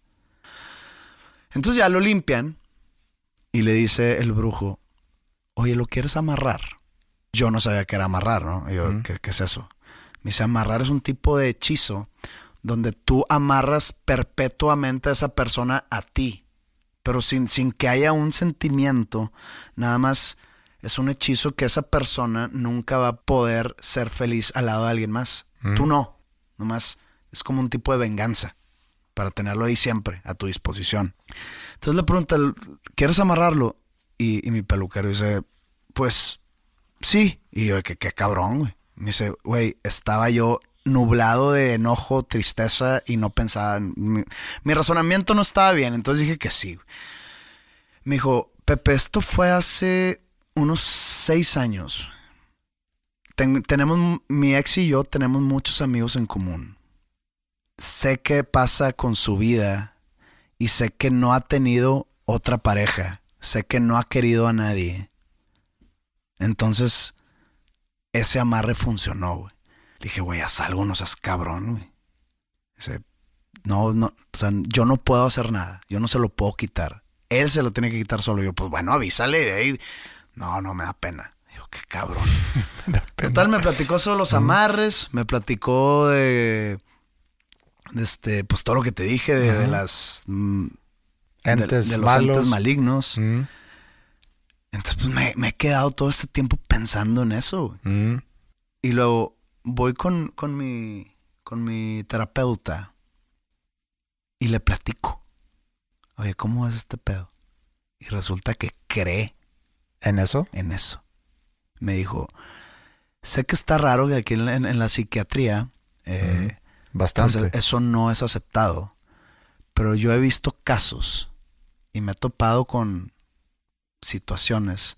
[SPEAKER 2] Entonces ya lo limpian y le dice el brujo, oye, ¿lo quieres amarrar? Yo no sabía que era amarrar, ¿no? Y yo. ¿qué, qué es eso? Me dice, amarrar es un tipo de hechizo donde tú amarras perpetuamente a esa persona a ti, pero sin, sin que haya un sentimiento, nada más es un hechizo que esa persona nunca va a poder ser feliz al lado de alguien más. Tú no, nomás es como un tipo de venganza para tenerlo ahí siempre a tu disposición. Entonces le pregunta, ¿quieres amarrarlo? Y, y mi peluquero dice, pues sí. Y yo, qué, qué cabrón, güey. Me dice, güey, estaba yo nublado de enojo, tristeza y no pensaba, en- mi, mi razonamiento no estaba bien, entonces dije que sí. Me dijo, Pepe, esto fue hace unos seis años. Ten- tenemos, mi ex y yo tenemos muchos amigos en común. Sé qué pasa con su vida y sé que no ha tenido otra pareja. Sé que no ha querido a nadie. Entonces, ese amarre funcionó, güey. Dije, güey, haz algo, no seas cabrón, güey. Dice, no, no, o sea, yo no puedo hacer nada. Yo no se lo puedo quitar. Él se lo tiene que quitar solo. Yo, pues bueno, avísale. eh, No, no me da pena. Digo, qué cabrón. Total, me platicó sobre los amarres, me platicó de, de este, pues todo lo que te dije de, las mm,
[SPEAKER 1] entes
[SPEAKER 2] de, los
[SPEAKER 1] malos.
[SPEAKER 2] entes malignos. Entonces, pues me, me he quedado todo este tiempo pensando en eso. Y luego voy con, con mi con mi terapeuta y le platico. Oye, ¿cómo es este pedo? Y resulta que cree
[SPEAKER 1] ¿En eso?
[SPEAKER 2] en eso. Me dijo, sé que está raro que aquí en, en- en la psiquiatría eh,
[SPEAKER 1] Bastante.
[SPEAKER 2] pues, eso no es aceptado, pero yo he visto casos y me he topado con situaciones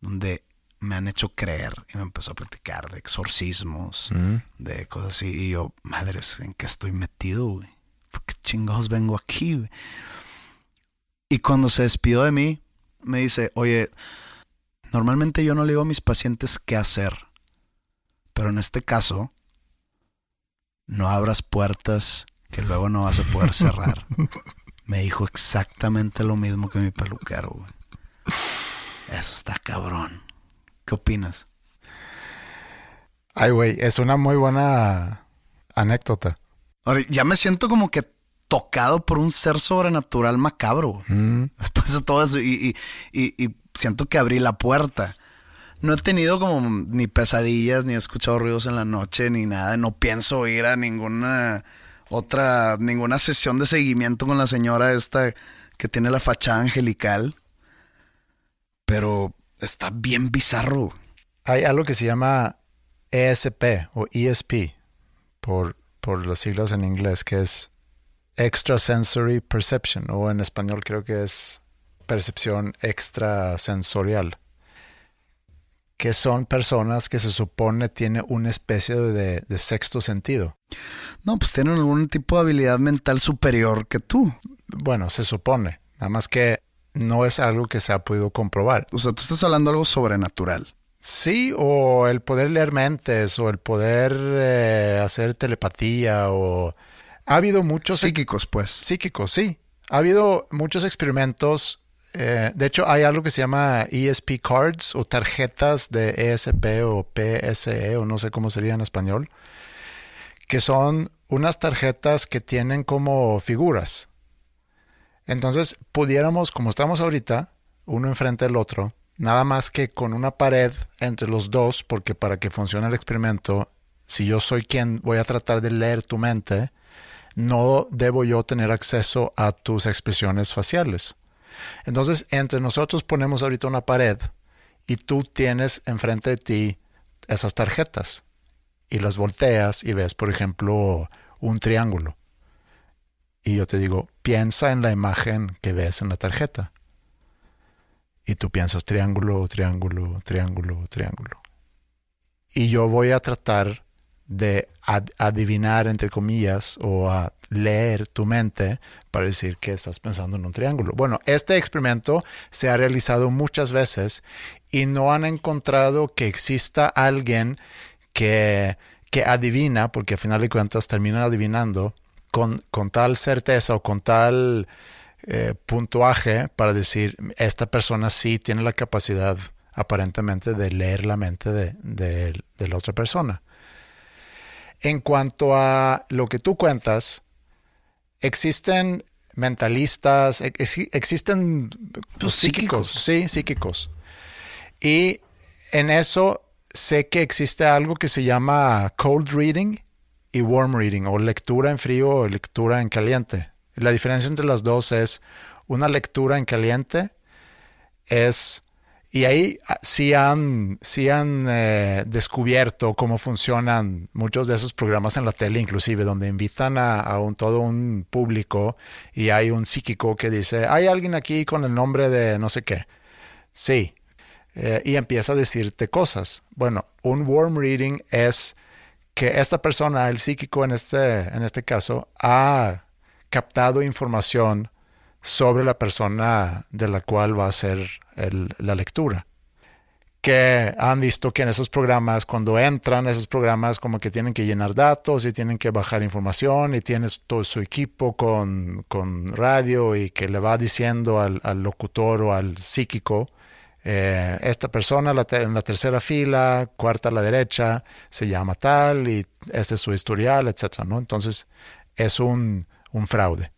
[SPEAKER 2] donde me han hecho creer y me empezó a platicar de exorcismos,
[SPEAKER 1] Mm.
[SPEAKER 2] de cosas así. Y yo, madres, ¿en qué estoy metido, güey? ¿Por qué chingados vengo aquí, güey? Y cuando se despidió de mí, me dice, oye, normalmente yo no le digo a mis pacientes qué hacer, pero en este caso, no abras puertas que luego no vas a poder cerrar. me dijo exactamente lo mismo que mi peluquero, güey. Eso está cabrón. ¿Qué opinas?
[SPEAKER 1] Ay, güey, es una muy buena anécdota.
[SPEAKER 2] Ahora, ya me siento como que tocado por un ser sobrenatural macabro.
[SPEAKER 1] Mm.
[SPEAKER 2] Después de todo eso, y, y- y- y siento que abrí la puerta. No he tenido como ni pesadillas, ni he escuchado ruidos en la noche, ni nada. No pienso ir a ninguna otra, ninguna sesión de seguimiento con la señora esta que tiene la fachada angelical. Pero está bien bizarro.
[SPEAKER 1] Hay algo que se llama ESP o ESP, por, por las siglas en inglés, que es Extrasensory Perception, o en español creo que es percepción extrasensorial, que son personas que se supone tienen una especie de, de sexto sentido.
[SPEAKER 2] No, pues tienen algún tipo de habilidad mental superior que tú.
[SPEAKER 1] Bueno, se supone, nada más que no es algo que se ha podido comprobar.
[SPEAKER 2] O sea, tú estás hablando de algo sobrenatural.
[SPEAKER 1] Sí, o el poder leer mentes, o el poder eh, hacer telepatía, o... Ha habido muchos...
[SPEAKER 2] Psíquicos, pues.
[SPEAKER 1] psíquicos, sí. Ha habido muchos experimentos. eh, de hecho, hay algo que se llama ESP cards o tarjetas de ESP o PSE o no sé cómo sería en español, que son unas tarjetas que tienen como figuras. Entonces, pudiéramos, como estamos ahorita, uno enfrente del otro, nada más que con una pared entre los dos, porque para que funcione el experimento, si yo soy quien voy a tratar de leer tu mente, no debo yo tener acceso a tus expresiones faciales. Entonces, entre nosotros ponemos ahorita una pared y tú tienes enfrente de ti esas tarjetas y las volteas y ves, por ejemplo, un triángulo. Y yo te digo, piensa en la imagen que ves en la tarjeta. Y tú piensas triángulo, triángulo, triángulo, triángulo. Y yo voy a tratar de ad- adivinar, entre comillas, o a leer tu mente para decir que estás pensando en un triángulo. Bueno, este experimento se ha realizado muchas veces y no han encontrado que exista alguien que, que adivina, porque al final de cuentas terminan adivinando con, con tal certeza o con tal eh, puntuaje para decir, esta persona sí tiene la capacidad aparentemente de leer la mente de, de- de la otra persona. En cuanto a lo que tú cuentas, existen mentalistas, ex- existen
[SPEAKER 2] Pues,
[SPEAKER 1] psíquicos,
[SPEAKER 2] psíquicos.
[SPEAKER 1] sí, psíquicos. Y en eso sé que existe algo que se llama cold reading y warm reading, o lectura en frío o lectura en caliente. La diferencia entre las dos es una lectura en caliente es y ahí ah, sí han, sí han eh, descubierto cómo funcionan muchos de esos programas en la tele, inclusive, donde invitan a, un, todo un público y hay un psíquico que dice, hay alguien aquí con el nombre de no sé qué. Sí. Eh, y empieza a decirte cosas. Bueno, un warm reading es que esta persona, el psíquico en este, en este caso, ha captado información sobre la persona de la cual va a ser la lectura. Que han visto que en esos programas, cuando entran esos programas, como que tienen que llenar datos y tienen que bajar información y tienes todo su equipo con, con radio y que le va diciendo al locutor o al psíquico eh, esta persona en la tercera fila, cuarta a la derecha, se llama tal y este es su historial, etcétera, ¿no? Entonces es un, un fraude.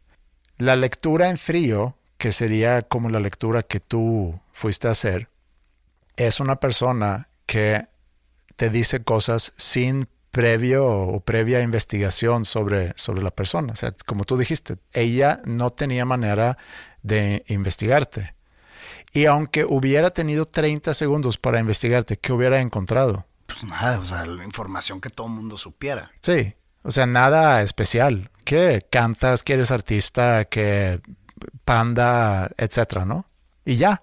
[SPEAKER 1] La lectura en frío, que sería como la lectura que tú fuiste a hacer, es una persona que te dice cosas sin previo o previa investigación sobre, sobre la persona. O sea, como tú dijiste, ella no tenía manera de investigarte. Y aunque hubiera tenido 30 segundos para investigarte, ¿qué hubiera encontrado?
[SPEAKER 2] Pues nada, o sea, la información que todo el mundo supiera.
[SPEAKER 1] Sí, o sea, nada especial. ¿Qué cantas? ¿Que eres artista? ¿Que panda? Etcétera, ¿no? Y ya.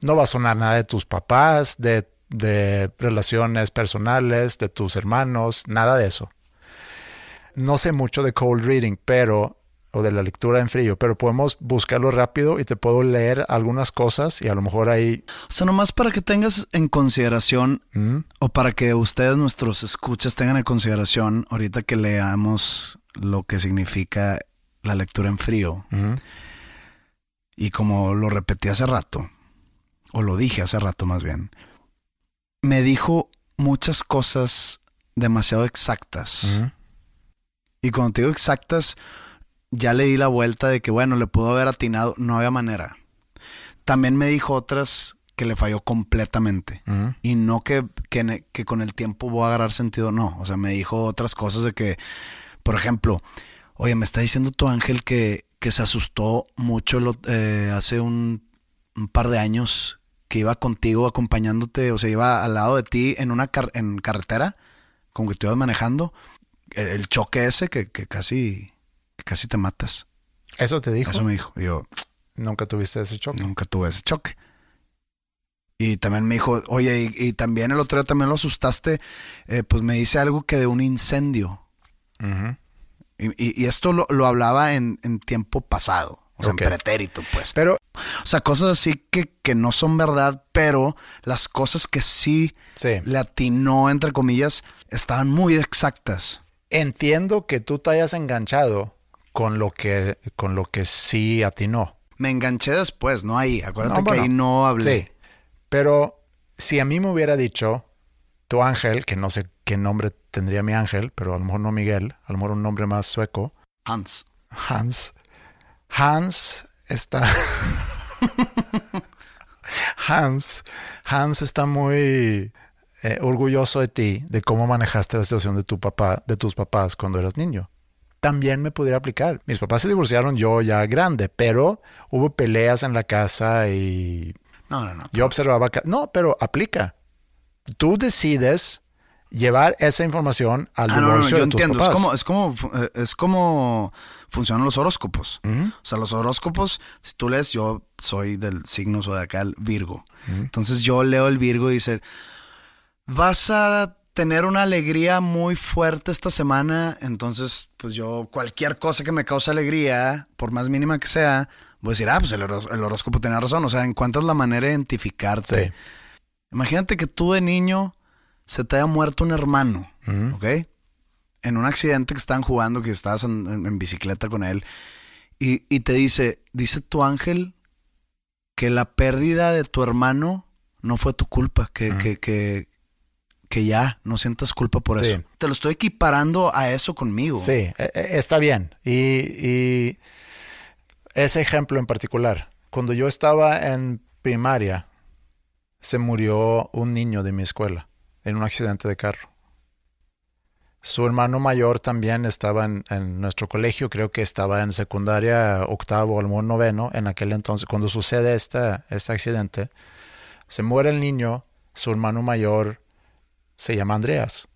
[SPEAKER 1] No va a sonar nada de tus papás, de, de relaciones personales, de tus hermanos, nada de eso. No sé mucho de cold reading, pero o de la lectura en frío, pero podemos buscarlo rápido y te puedo leer algunas cosas y a lo mejor ahí...
[SPEAKER 2] O sea, nomás para que tengas en consideración o para que ustedes, nuestros escuchas, tengan en consideración ahorita que leamos lo que significa la lectura en frío. Y como lo repetí hace rato, o lo dije hace rato más bien, me dijo muchas cosas demasiado exactas. Y cuando te digo exactas, ya le di la vuelta de que, bueno, le pudo haber atinado, no había manera. También me dijo otras que le falló completamente. Y no que, que, con el tiempo voy a agarrar sentido, no. O sea, me dijo otras cosas de que, por ejemplo, oye, me está diciendo tu ángel que, que se asustó mucho eh, hace un, par de años que iba contigo acompañándote, o sea, iba al lado de ti en una en carretera, como que te ibas manejando. El, choque ese que, que casi casi te matas.
[SPEAKER 1] ¿Eso te dijo?
[SPEAKER 2] Eso me dijo. yo,
[SPEAKER 1] ¿nunca tuviste ese choque?
[SPEAKER 2] Nunca tuve ese choque. Y también me dijo, oye, y, también el otro día también lo asustaste, eh, pues me dice algo que de un incendio. y, esto lo, hablaba en, tiempo pasado, o sea, en pretérito, pues.
[SPEAKER 1] Pero,
[SPEAKER 2] o sea, cosas así que, que no son verdad, pero las cosas que sí, sí, le atinó, entre comillas, estaban muy exactas.
[SPEAKER 1] Entiendo que tú te hayas enganchado con lo que, con lo que sí atinó.
[SPEAKER 2] Me enganché después, no ahí. Acuérdate que ahí no hablé. Sí,
[SPEAKER 1] pero si a mí me hubiera dicho tu ángel, que no sé qué nombre tendría mi ángel, pero a lo mejor no Miguel, a lo mejor un nombre más sueco.
[SPEAKER 2] Hans.
[SPEAKER 1] Hans. Hans está... Hans. Hans está muy eh, orgulloso de ti, de cómo manejaste la situación de tu papá, de tus papás cuando eras niño también me pudiera aplicar. Mis papás se divorciaron yo ya grande, pero hubo peleas en la casa y
[SPEAKER 2] no, no, no.
[SPEAKER 1] Yo observaba, no, pero aplica. Tú decides llevar esa información al ah, divorcio no, no, yo entiendo.
[SPEAKER 2] Es como, es como, eh, es como funcionan los horóscopos. O sea, los horóscopos, si tú lees, yo soy del signo zodiacal Virgo. Entonces yo leo el Virgo y dice, vas a tener una alegría muy fuerte esta semana, entonces pues yo cualquier cosa que me cause alegría, por más mínima que sea, voy a decir, ah, pues el, horóscopo tenía razón, o sea, encuentras la manera de identificarte. Imagínate que tú de niño se te haya muerto un hermano, ¿ok? En un accidente que estaban jugando, que estabas en, bicicleta con él, y, y te dice, dice tu ángel que la pérdida de tu hermano no fue tu culpa, que, que, que, que ya no sientas culpa por eso. Te lo estoy equiparando a eso conmigo.
[SPEAKER 1] Sí, e, e, está bien. Y, ese ejemplo en particular, cuando yo estaba en primaria, se murió un niño de mi escuela en un accidente de carro. Su hermano mayor también estaba en, nuestro colegio, creo que estaba en secundaria octavo, al menos noveno, en aquel entonces, cuando sucede este, este accidente. Se muere el niño, su hermano mayor se llama Andreas.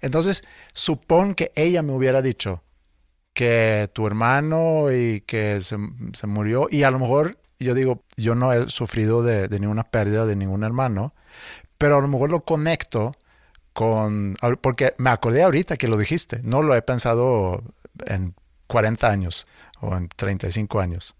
[SPEAKER 1] Entonces, supón que ella me hubiera dicho que tu hermano y que se, murió, y a lo mejor yo digo, yo no he sufrido de, ninguna pérdida de ningún hermano, pero a lo mejor lo conecto con, porque me acordé ahorita que lo dijiste, no lo he pensado en 40 años o en 35 años,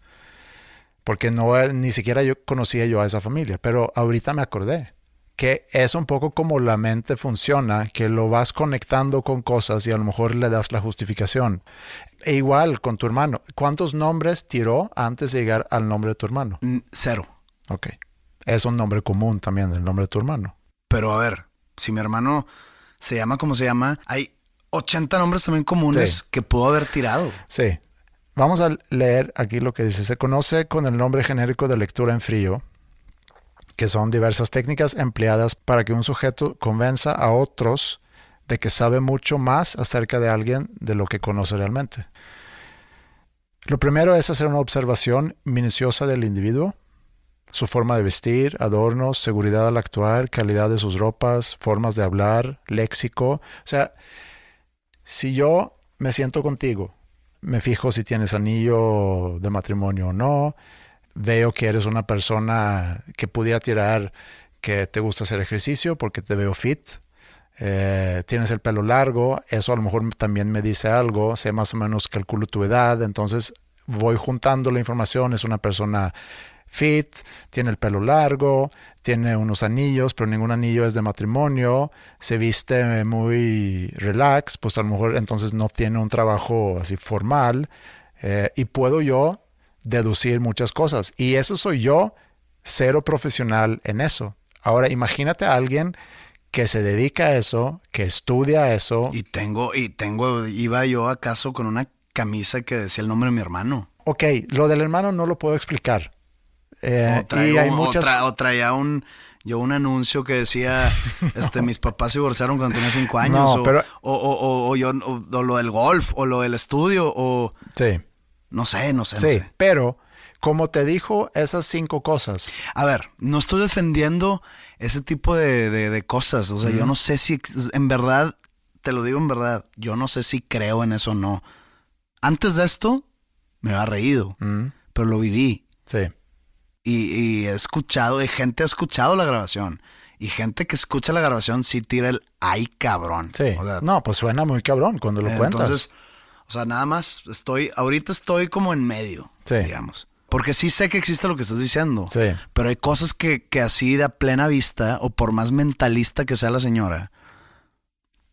[SPEAKER 1] porque no ni siquiera yo conocía yo a esa familia, pero ahorita me acordé que es un poco como la mente funciona, que lo vas conectando con cosas y a lo mejor le das la justificación. E igual con tu hermano, ¿cuántos nombres tiró antes de llegar al nombre de tu hermano?
[SPEAKER 2] Cero.
[SPEAKER 1] Ok. Es un nombre común también, el nombre de tu hermano.
[SPEAKER 2] Pero a ver, si mi hermano se llama como se llama, hay 80 nombres también comunes
[SPEAKER 1] Sí.
[SPEAKER 2] que pudo haber tirado.
[SPEAKER 1] Sí. Vamos a leer aquí lo que dice. Se conoce con el nombre genérico de lectura en frío, que son diversas técnicas empleadas para que un sujeto convenza a otros de que sabe mucho más acerca de alguien de lo que conoce realmente. Lo primero es hacer una observación minuciosa del individuo, su forma de vestir, adornos, seguridad al actuar, calidad de sus ropas, formas de hablar, léxico. O sea, si yo me siento contigo, me fijo si tienes anillo de matrimonio o no, veo que eres una persona que pudiera tirar que te gusta hacer ejercicio porque te veo fit, eh, tienes el pelo largo, eso a lo mejor también me dice algo, sé más o menos, calculo tu edad, entonces voy juntando la información, es una persona fit, tiene el pelo largo, tiene unos anillos, pero ningún anillo es de matrimonio, se viste muy relax, pues a lo mejor entonces no tiene un trabajo así formal eh, y puedo yo deducir muchas cosas. Y eso soy yo, cero profesional en eso. Ahora imagínate a alguien que se dedica a eso, que estudia eso.
[SPEAKER 2] Y tengo, y tengo, iba yo acaso con una camisa que decía el nombre de mi hermano.
[SPEAKER 1] Ok, lo del hermano no lo puedo explicar. Eh,
[SPEAKER 2] o,
[SPEAKER 1] y hay
[SPEAKER 2] o
[SPEAKER 1] muchas...
[SPEAKER 2] tra- o traía un, yo un anuncio que decía, este, mis papás se divorciaron cuando tenía cinco años.
[SPEAKER 1] No,
[SPEAKER 2] o,
[SPEAKER 1] pero-
[SPEAKER 2] o, yo, o lo del golf, o lo del estudio, o
[SPEAKER 1] Sí,
[SPEAKER 2] no sé, no sé, no
[SPEAKER 1] sí,
[SPEAKER 2] sé.
[SPEAKER 1] pero como te dijo esas cinco cosas,
[SPEAKER 2] A ver, no estoy defendiendo ese tipo de, de- de cosas. O sea, yo no sé si en verdad, te lo digo en verdad, yo no sé si creo en eso o no. Antes de esto, me había reído,
[SPEAKER 1] mm,
[SPEAKER 2] pero lo viví.
[SPEAKER 1] sí,
[SPEAKER 2] Y, y he escuchado, y gente ha escuchado la grabación. Y gente que escucha la grabación sí tira el ay cabrón.
[SPEAKER 1] sí.
[SPEAKER 2] O sea,
[SPEAKER 1] no, pues suena muy cabrón cuando lo cuentas.
[SPEAKER 2] entonces, o sea, nada más estoy, ahorita estoy como en medio,
[SPEAKER 1] Sí.
[SPEAKER 2] digamos. Porque sí sé que existe lo que estás diciendo.
[SPEAKER 1] Sí.
[SPEAKER 2] Pero hay cosas que, que así de a plena vista, o por más mentalista que sea la señora,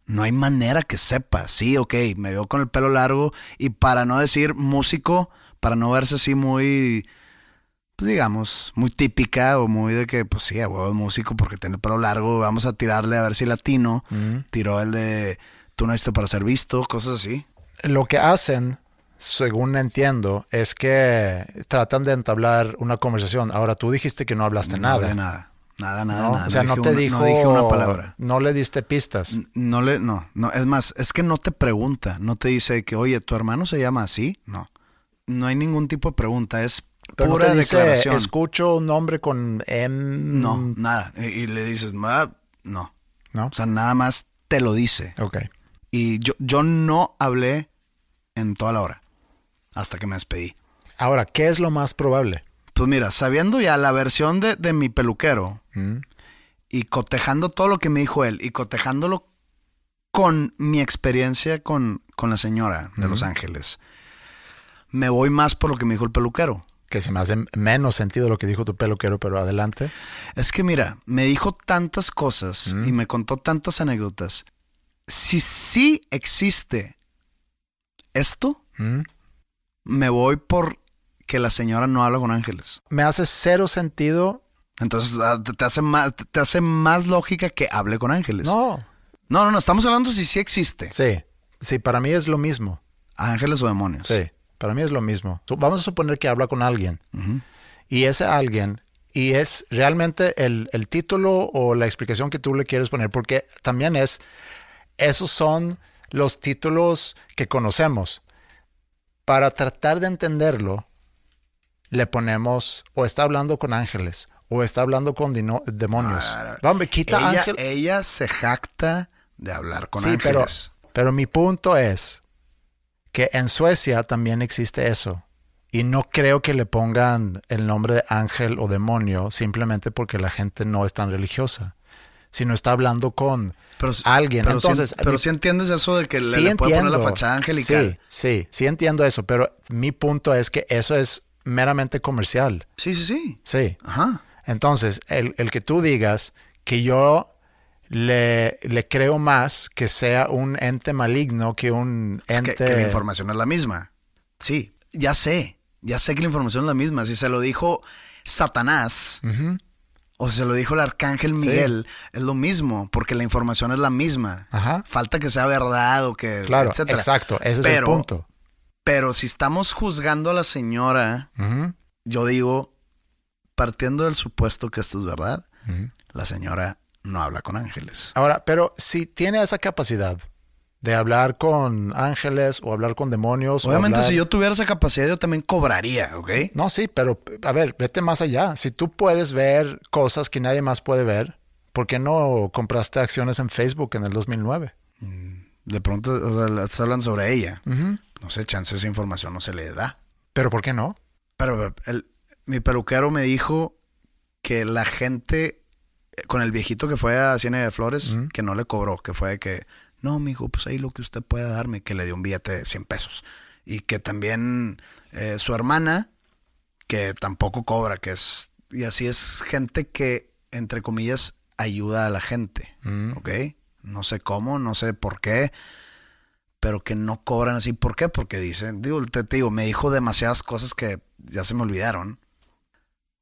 [SPEAKER 2] no hay manera que sepa. Sí, ok, me veo con el pelo largo y para no decir músico, para no verse así muy, pues digamos, muy típica o muy de que, pues sí, a huevo es músico porque tiene el pelo largo, vamos a tirarle a ver si latino.
[SPEAKER 1] Mm.
[SPEAKER 2] Tiró el de tú no para ser visto, cosas así.
[SPEAKER 1] Lo que hacen, según entiendo, es que tratan de entablar una conversación. Ahora, tú dijiste que no hablaste
[SPEAKER 2] No
[SPEAKER 1] nada.
[SPEAKER 2] nada. Nada, nada,
[SPEAKER 1] ¿no?
[SPEAKER 2] nada.
[SPEAKER 1] O sea, no, te
[SPEAKER 2] una-
[SPEAKER 1] dijo.
[SPEAKER 2] No dije una palabra.
[SPEAKER 1] No le diste pistas.
[SPEAKER 2] No le, no, no, es más, es que no te pregunta, no te dice que, oye, ¿tu hermano se llama así? No. No hay ningún tipo de pregunta, es
[SPEAKER 1] Pero no
[SPEAKER 2] pura
[SPEAKER 1] te dice,
[SPEAKER 2] declaración.
[SPEAKER 1] escucho un nombre con M.
[SPEAKER 2] No, nada. Y, y le dices, "Ah, no.
[SPEAKER 1] ¿No?
[SPEAKER 2] O sea, nada más te lo dice.
[SPEAKER 1] Ok.
[SPEAKER 2] Y yo, yo no hablé en toda la hora, hasta que me despedí.
[SPEAKER 1] Ahora, ¿qué es lo más probable?
[SPEAKER 2] Pues mira, sabiendo ya la versión de, de mi peluquero
[SPEAKER 1] Mm,
[SPEAKER 2] y cotejando todo lo que me dijo él y cotejándolo con mi experiencia con, con la señora de Los Ángeles, me voy más por lo que me dijo el peluquero.
[SPEAKER 1] Que se me hace menos sentido lo que dijo tu peluquero, pero adelante.
[SPEAKER 2] Es que mira, me dijo tantas cosas
[SPEAKER 1] Mm.
[SPEAKER 2] y me contó tantas anécdotas. Si sí existe esto,
[SPEAKER 1] Mm.
[SPEAKER 2] me voy por que la señora no habla con ángeles.
[SPEAKER 1] Me hace cero sentido.
[SPEAKER 2] Entonces ah, te hace más, te hace más lógica que hable con ángeles.
[SPEAKER 1] No.
[SPEAKER 2] no, no, no, estamos hablando si sí existe.
[SPEAKER 1] Sí. Sí, para mí es lo mismo.
[SPEAKER 2] Ángeles o demonios.
[SPEAKER 1] Sí. Para mí es lo mismo. Vamos a suponer que habla con alguien. Y ese alguien, y es realmente el, el título o la explicación que tú le quieres poner, porque también es, esos son los títulos que conocemos. Para tratar de entenderlo, le ponemos, o está hablando con ángeles, o está hablando con dino- demonios.
[SPEAKER 2] Ah,
[SPEAKER 1] Vamos, quita
[SPEAKER 2] ella,
[SPEAKER 1] ángel.
[SPEAKER 2] ella se jacta de hablar con
[SPEAKER 1] Sí, pero,
[SPEAKER 2] ángeles.
[SPEAKER 1] pero mi punto es que en Suecia también existe eso. Y no creo que le pongan el nombre de ángel o demonio simplemente porque la gente no es tan religiosa, sino está hablando con
[SPEAKER 2] Pero,
[SPEAKER 1] alguien.
[SPEAKER 2] pero
[SPEAKER 1] Entonces,
[SPEAKER 2] pero
[SPEAKER 1] mi-
[SPEAKER 2] sí entiendes eso de que le, le puede poner la fachada angelical.
[SPEAKER 1] Sí, sí, sí entiendo eso, pero mi punto es que eso es meramente comercial.
[SPEAKER 2] Sí, sí, sí.
[SPEAKER 1] Sí.
[SPEAKER 2] Ajá.
[SPEAKER 1] Entonces, el, el que tú digas que yo le, le creo más que sea un ente maligno que un
[SPEAKER 2] Es
[SPEAKER 1] ente...
[SPEAKER 2] que, que la información es la misma. Sí, ya sé. Ya sé que la información es la misma. Si se lo dijo Satanás,
[SPEAKER 1] Ujú.
[SPEAKER 2] O se lo dijo el arcángel Miguel, es lo mismo, porque la información es la misma.
[SPEAKER 1] Ajá.
[SPEAKER 2] Falta que sea verdad o que,
[SPEAKER 1] Claro,
[SPEAKER 2] etcétera.
[SPEAKER 1] exacto. Ese es el punto.
[SPEAKER 2] Pero si estamos juzgando a la señora, yo digo, partiendo del supuesto que esto es verdad, la señora no habla con ángeles.
[SPEAKER 1] Ahora, pero si tiene esa capacidad de hablar con ángeles o hablar con demonios.
[SPEAKER 2] Obviamente,
[SPEAKER 1] hablar-
[SPEAKER 2] si yo tuviera esa capacidad, yo también cobraría, ¿ok?
[SPEAKER 1] No, sí, pero a ver, vete más allá. Si tú puedes ver cosas que nadie más puede ver, ¿por qué no compraste acciones en Facebook en el 2009?
[SPEAKER 2] De pronto, o sea, hablando sobre ella. No sé, chance esa información no se le da.
[SPEAKER 1] Pero ¿por qué no?
[SPEAKER 2] Pero el- mi peluquero me dijo que la gente, eh, con el viejito que fue a Ciene de Flores, que no le cobró, que fue de que, no, mijo, pues ahí lo que usted pueda darme, que le dio un billete de 100 pesos. Y que también eh, su hermana, que tampoco cobra, que es, y así es gente que, entre comillas, ayuda a la gente,
[SPEAKER 1] Mm.
[SPEAKER 2] ¿ok? No sé cómo, no sé por qué, pero que no cobran así. ¿Por qué? Porque dicen, digo, te, te digo, me dijo demasiadas cosas que ya se me olvidaron.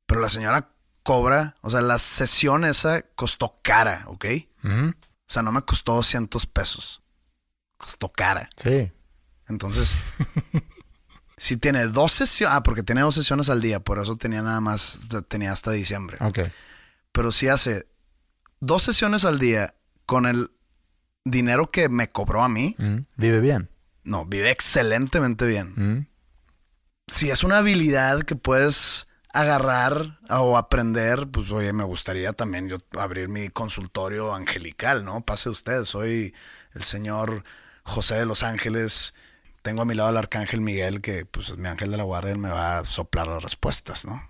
[SPEAKER 2] Pero la señora cobra, o sea, la sesión esa costó cara, ¿ok?
[SPEAKER 1] Ujú.
[SPEAKER 2] O sea, no me costó 200 pesos. Costó cara.
[SPEAKER 1] Sí.
[SPEAKER 2] Entonces, si tiene dos sesiones, ah, porque tiene dos sesiones al día, por eso tenía nada más, tenía hasta diciembre.
[SPEAKER 1] Ok.
[SPEAKER 2] Pero si hace dos sesiones al día con el dinero que me cobró a mí,
[SPEAKER 1] Mm. Vive bien.
[SPEAKER 2] no, vive excelentemente bien.
[SPEAKER 1] Mm.
[SPEAKER 2] Si es una habilidad que puedes agarrar o aprender, pues oye, me gustaría también yo abrir mi consultorio angelical, ¿no? Pase usted, soy el señor José de los Ángeles. Tengo a mi lado al arcángel Miguel, que pues es mi ángel de la guardia, él me va a soplar las respuestas, ¿no?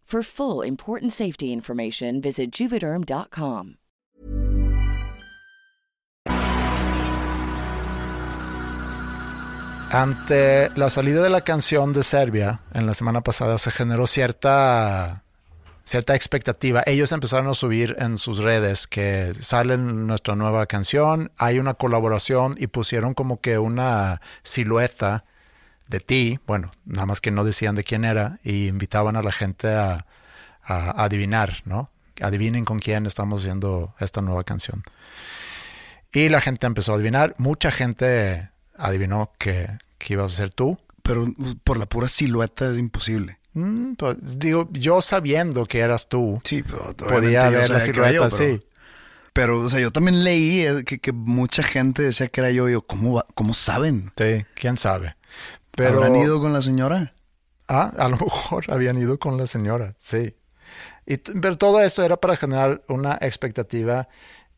[SPEAKER 3] For full important safety information, visit juvederm.com.
[SPEAKER 1] Ante la salida de la canción de Serbia en la semana pasada se generó cierta cierta expectativa. Ellos empezaron a subir en sus redes que sale nuestra nueva canción, hay una colaboración y pusieron como que una silueta de ti, bueno, nada más que no decían de quién era y invitaban a la gente a, a adivinar, ¿no? Adivinen con quién estamos haciendo esta nueva canción. Y la gente empezó a adivinar, mucha gente adivinó que, que ibas a ser tú.
[SPEAKER 2] Pero por la pura silueta es imposible.
[SPEAKER 1] Mm, pues, digo, yo sabiendo que eras tú,
[SPEAKER 2] Sí, pero
[SPEAKER 1] podía ver la silueta, sí.
[SPEAKER 2] Pero, o sea, yo también leí eh, que, que mucha gente decía que era yo. Y yo, ¿cómo, va- cómo saben?
[SPEAKER 1] Sí, quién sabe. Pero,
[SPEAKER 2] ¿Habrán ido con la señora?
[SPEAKER 1] Ah, a lo mejor habían ido con la señora, sí. Y, pero todo esto era para generar una expectativa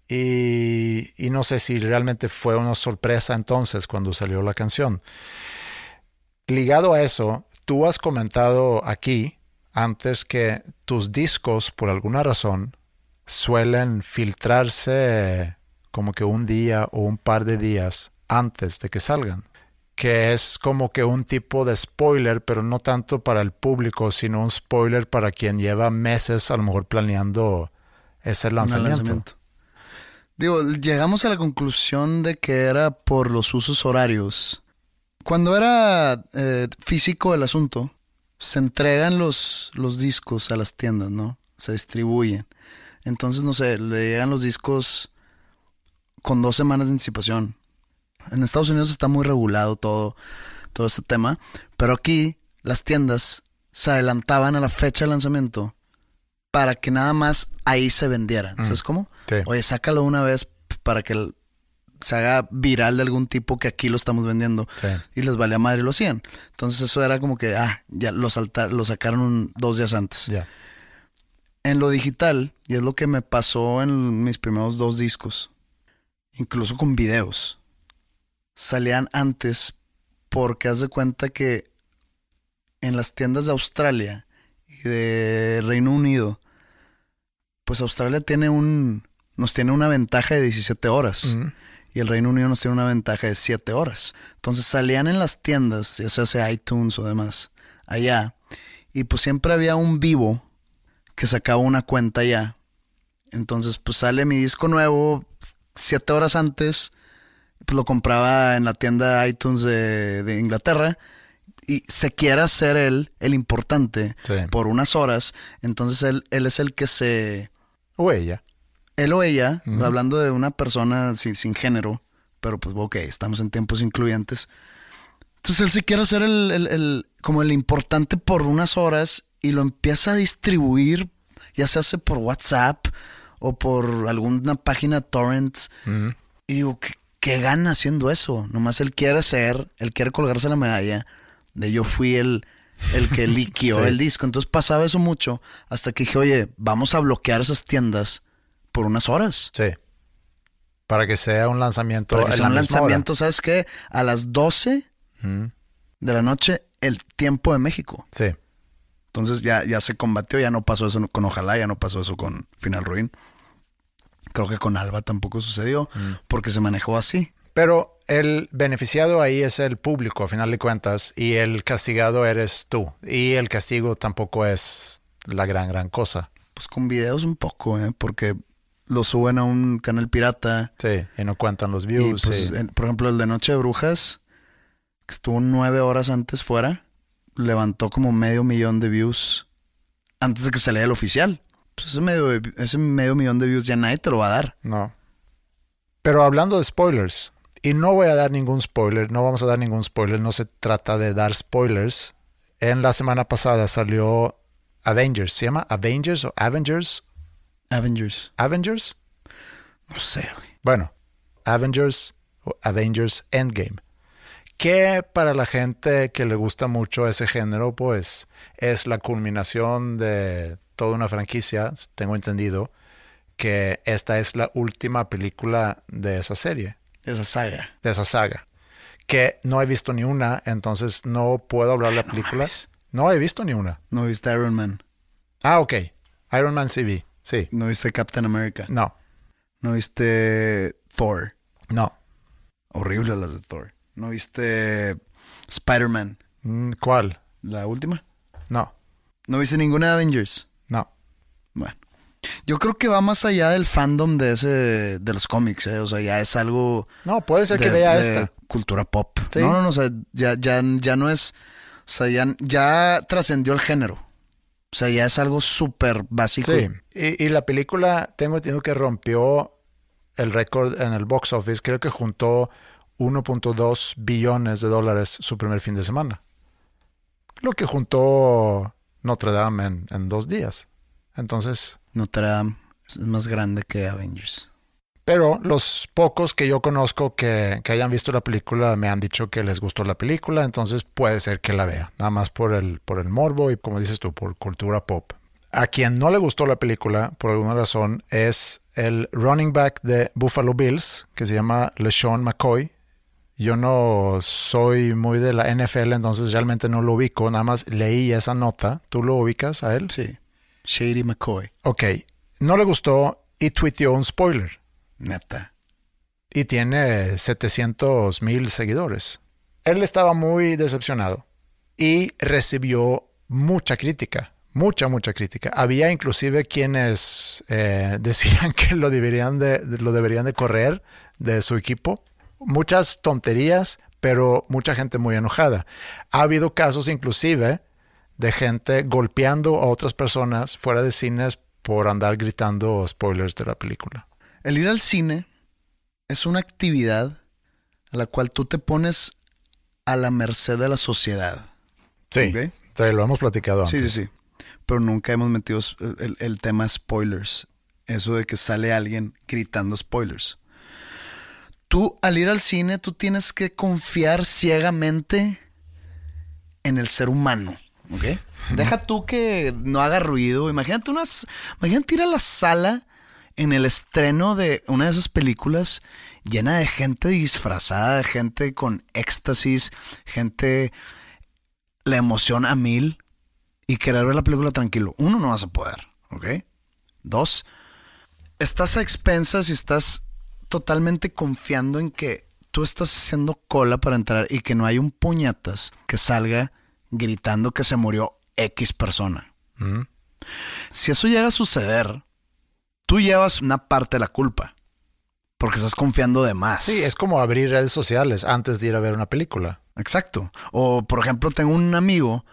[SPEAKER 1] y, y no sé si realmente fue una sorpresa entonces cuando salió la canción. Ligado a eso, tú has comentado aquí antes que tus discos, por alguna razón, suelen filtrarse como que un día o un par de días antes de que salgan. Que es como que un tipo de spoiler, pero no tanto para el público, sino un spoiler para quien lleva meses a lo mejor planeando ese lanzamiento.
[SPEAKER 2] Digo, llegamos a la conclusión de que era por los usos horarios. Cuando era eh, físico el asunto, se entregan los, los discos a las tiendas, ¿no? Se distribuyen. Entonces, no sé, le llegan los discos con dos semanas de anticipación. En Estados Unidos está muy regulado todo, todo este tema, pero aquí las tiendas se adelantaban a la fecha de lanzamiento para que nada más ahí se vendieran. ¿Sabes cómo?
[SPEAKER 1] Sí.
[SPEAKER 2] Oye, sácalo una vez para que se haga viral de algún tipo que aquí lo estamos vendiendo.
[SPEAKER 1] Sí.
[SPEAKER 2] Y les valía madre y lo hacían. Entonces eso era como que, ah, ya lo, salta- lo sacaron un- dos días antes. En lo digital, y es lo que me pasó en mis primeros dos discos, incluso con videos, salían antes porque haz de cuenta que en las tiendas de Australia y de Reino Unido, pues Australia tiene un, nos tiene una ventaja de 17 horas y el Reino Unido nos tiene una ventaja de 7 horas. Entonces salían en las tiendas, ya sea sea iTunes o demás, allá, y pues siempre había un vivo que sacaba una cuenta allá. Entonces pues sale mi disco nuevo 7 horas antes, pues lo compraba en la tienda iTunes de, de Inglaterra y se quiere hacer él el importante
[SPEAKER 1] Sí.
[SPEAKER 2] por unas horas. Entonces él, él es el que se
[SPEAKER 1] O ella.
[SPEAKER 2] él o ella, hablando de una persona sin, sin género, pero pues ok, estamos en tiempos incluyentes. Entonces él se quiere hacer el, el- el- como el importante por unas horas y lo empieza a distribuir, ya se hace por WhatsApp o por alguna página torrents. Y digo, ¿qué, qué gana haciendo eso? Nomás él quiere ser, él quiere colgarse la medalla de yo fui el, el que liquió
[SPEAKER 1] Sí.
[SPEAKER 2] el disco. Entonces pasaba eso mucho hasta que dije, oye, vamos a bloquear esas tiendas por unas horas.
[SPEAKER 1] Sí. Para que sea un lanzamiento.
[SPEAKER 2] Para que sea
[SPEAKER 1] la
[SPEAKER 2] un
[SPEAKER 1] hora.
[SPEAKER 2] lanzamiento, ¿sabes qué? A las 12
[SPEAKER 1] Ujú.
[SPEAKER 2] de la noche, el tiempo de México.
[SPEAKER 1] Sí.
[SPEAKER 2] Entonces ya, ya se combatió, ya no pasó eso con Ojalá, ya no pasó eso con Final Ruin. Creo que con Alba tampoco sucedió,
[SPEAKER 1] Mm.
[SPEAKER 2] porque se manejó así.
[SPEAKER 1] Pero el beneficiado ahí es el público, a final de cuentas, y el castigado eres tú. Y el castigo tampoco es la gran, gran cosa.
[SPEAKER 2] Pues con videos un poco, ¿eh? porque lo suben a un canal pirata.
[SPEAKER 1] Sí, y no cuentan los
[SPEAKER 2] Y
[SPEAKER 1] views.
[SPEAKER 2] pues,
[SPEAKER 1] sí.
[SPEAKER 2] por ejemplo, el de Noche de Brujas, que estuvo nueve horas antes fuera, levantó como medio millón de views antes de que saliera el oficial. Pues ese medio, ese medio millón de views ya nadie te lo va a dar.
[SPEAKER 1] No. Pero hablando de spoilers, y no voy a dar ningún spoiler, no vamos a dar ningún spoiler, no se trata de dar spoilers. En la semana pasada salió Avengers, ¿se llama Avengers o Avengers?
[SPEAKER 2] Avengers.
[SPEAKER 1] Avengers?
[SPEAKER 2] No sé, güey.
[SPEAKER 1] Bueno, Avengers o Avengers Endgame. Que para la gente que le gusta mucho ese género, pues es la culminación de toda una franquicia, tengo entendido, que esta es la última película de esa serie,
[SPEAKER 2] Esa saga.
[SPEAKER 1] de esa saga. Que no he visto ni una, entonces no puedo hablar de la película.
[SPEAKER 2] mames.
[SPEAKER 1] No he visto ni una.
[SPEAKER 2] No viste Iron Man.
[SPEAKER 1] Ah, ok. Iron Man sí vi. Sí.
[SPEAKER 2] No viste Captain America.
[SPEAKER 1] No,
[SPEAKER 2] No viste Thor.
[SPEAKER 1] no.
[SPEAKER 2] Horrible las de Thor. No viste Spider-Man.
[SPEAKER 1] Mm, ¿Cuál?
[SPEAKER 2] La última.
[SPEAKER 1] No,
[SPEAKER 2] No viste ninguna de Avengers.
[SPEAKER 1] No.
[SPEAKER 2] Bueno. Yo creo que va más allá del fandom de ese de los cómics, ¿eh? O sea, ya es algo
[SPEAKER 1] No, puede ser que vea
[SPEAKER 2] de
[SPEAKER 1] esta.
[SPEAKER 2] cultura pop.
[SPEAKER 1] Sí.
[SPEAKER 2] No, no, no, o sea, ya, ya, ya no es, o sea, ya, ya trascendió el género. O sea, ya es algo súper básico.
[SPEAKER 1] Sí, y, y la película, tengo entendido que rompió el récord en el box office. Creo que juntó 1.2 billones de dólares su primer fin de semana. Lo que juntó Notre Dame en, en dos días. Entonces,
[SPEAKER 2] Notre Dame es más grande que Avengers.
[SPEAKER 1] pero los pocos que yo conozco que, que hayan visto la película me han dicho que les gustó la película, entonces puede ser que la vea, nada más por el, por el morbo y como dices tú, por cultura pop. A quien no le gustó la película, por alguna razón, es el running back de Buffalo Bills, que se llama LeSean McCoy. Yo no soy muy de la NFL, entonces realmente no lo ubico, nada más leí esa nota. ¿Tú lo ubicas a él?
[SPEAKER 2] Sí. Shady McCoy.
[SPEAKER 1] Ok, no le gustó y tuiteó un spoiler.
[SPEAKER 2] Neta.
[SPEAKER 1] y tiene 700 mil seguidores. Él estaba muy decepcionado y recibió mucha crítica, mucha, mucha crítica. Había inclusive quienes eh, decían que lo deberían de, lo deberían de correr de su equipo. Muchas tonterías, pero mucha gente muy enojada. Ha habido casos inclusive de gente golpeando a otras personas fuera de cines por andar gritando spoilers de la película.
[SPEAKER 2] El ir al cine es una actividad a la cual tú te pones a la merced de la sociedad.
[SPEAKER 1] Sí, lo hemos platicado antes.
[SPEAKER 2] Sí, sí, sí. Pero nunca hemos metido el, el tema spoilers. Eso de que sale alguien gritando spoilers. Tú al ir al cine, tú tienes que confiar ciegamente en el ser humano. ¿Ok? Deja tú que no haga ruido. Imagínate unas. Imagínate ir a la sala en el estreno de una de esas películas llena de gente disfrazada, de gente con éxtasis, gente la emoción a mil y querer ver la película tranquilo. Uno, no vas a poder, ¿ok? Dos, estás a expensas y estás totalmente confiando en que tú estás haciendo cola para entrar y que no hay un puñatas que salga gritando que se murió X persona. Si eso llega a suceder, tú llevas una parte de la culpa. Porque estás confiando de más.
[SPEAKER 1] Sí, es como abrir redes sociales antes de ir a ver una película.
[SPEAKER 2] Exacto. O, por ejemplo, tengo un amigo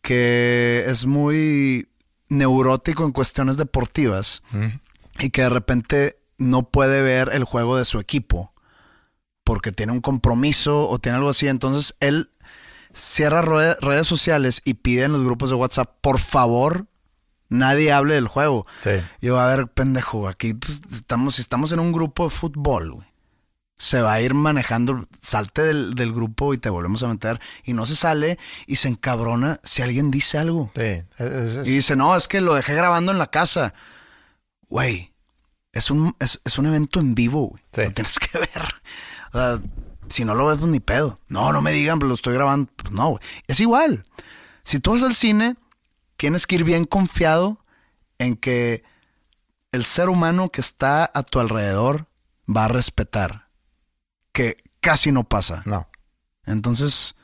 [SPEAKER 2] que es muy neurótico en cuestiones deportivas y que de repente no puede ver el juego de su equipo porque tiene un compromiso o tiene algo así. Entonces él cierra redes sociales y pide en los grupos de WhatsApp, por favor, nadie hable del juego.
[SPEAKER 1] Sí.
[SPEAKER 2] Yo, a ver, pendejo, aquí pues, estamos, estamos en un grupo de fútbol, güey. Se va a ir manejando, salte del, grupo y te volvemos a meter. Y no se sale y se encabrona si alguien dice algo.
[SPEAKER 1] Sí.
[SPEAKER 2] Y dice, no, es que lo dejé grabando en la casa. Güey, es un, es, un evento en vivo, güey. Lo tienes que ver. O sea, si no lo ves, pues ni pedo. No, no me digan, pero lo estoy grabando. Pues no, güey. Es igual. Si tú vas al cine, tienes que ir bien confiado en que el ser humano que está a tu alrededor va a respetar. Que casi no pasa.
[SPEAKER 1] No.
[SPEAKER 2] Entonces,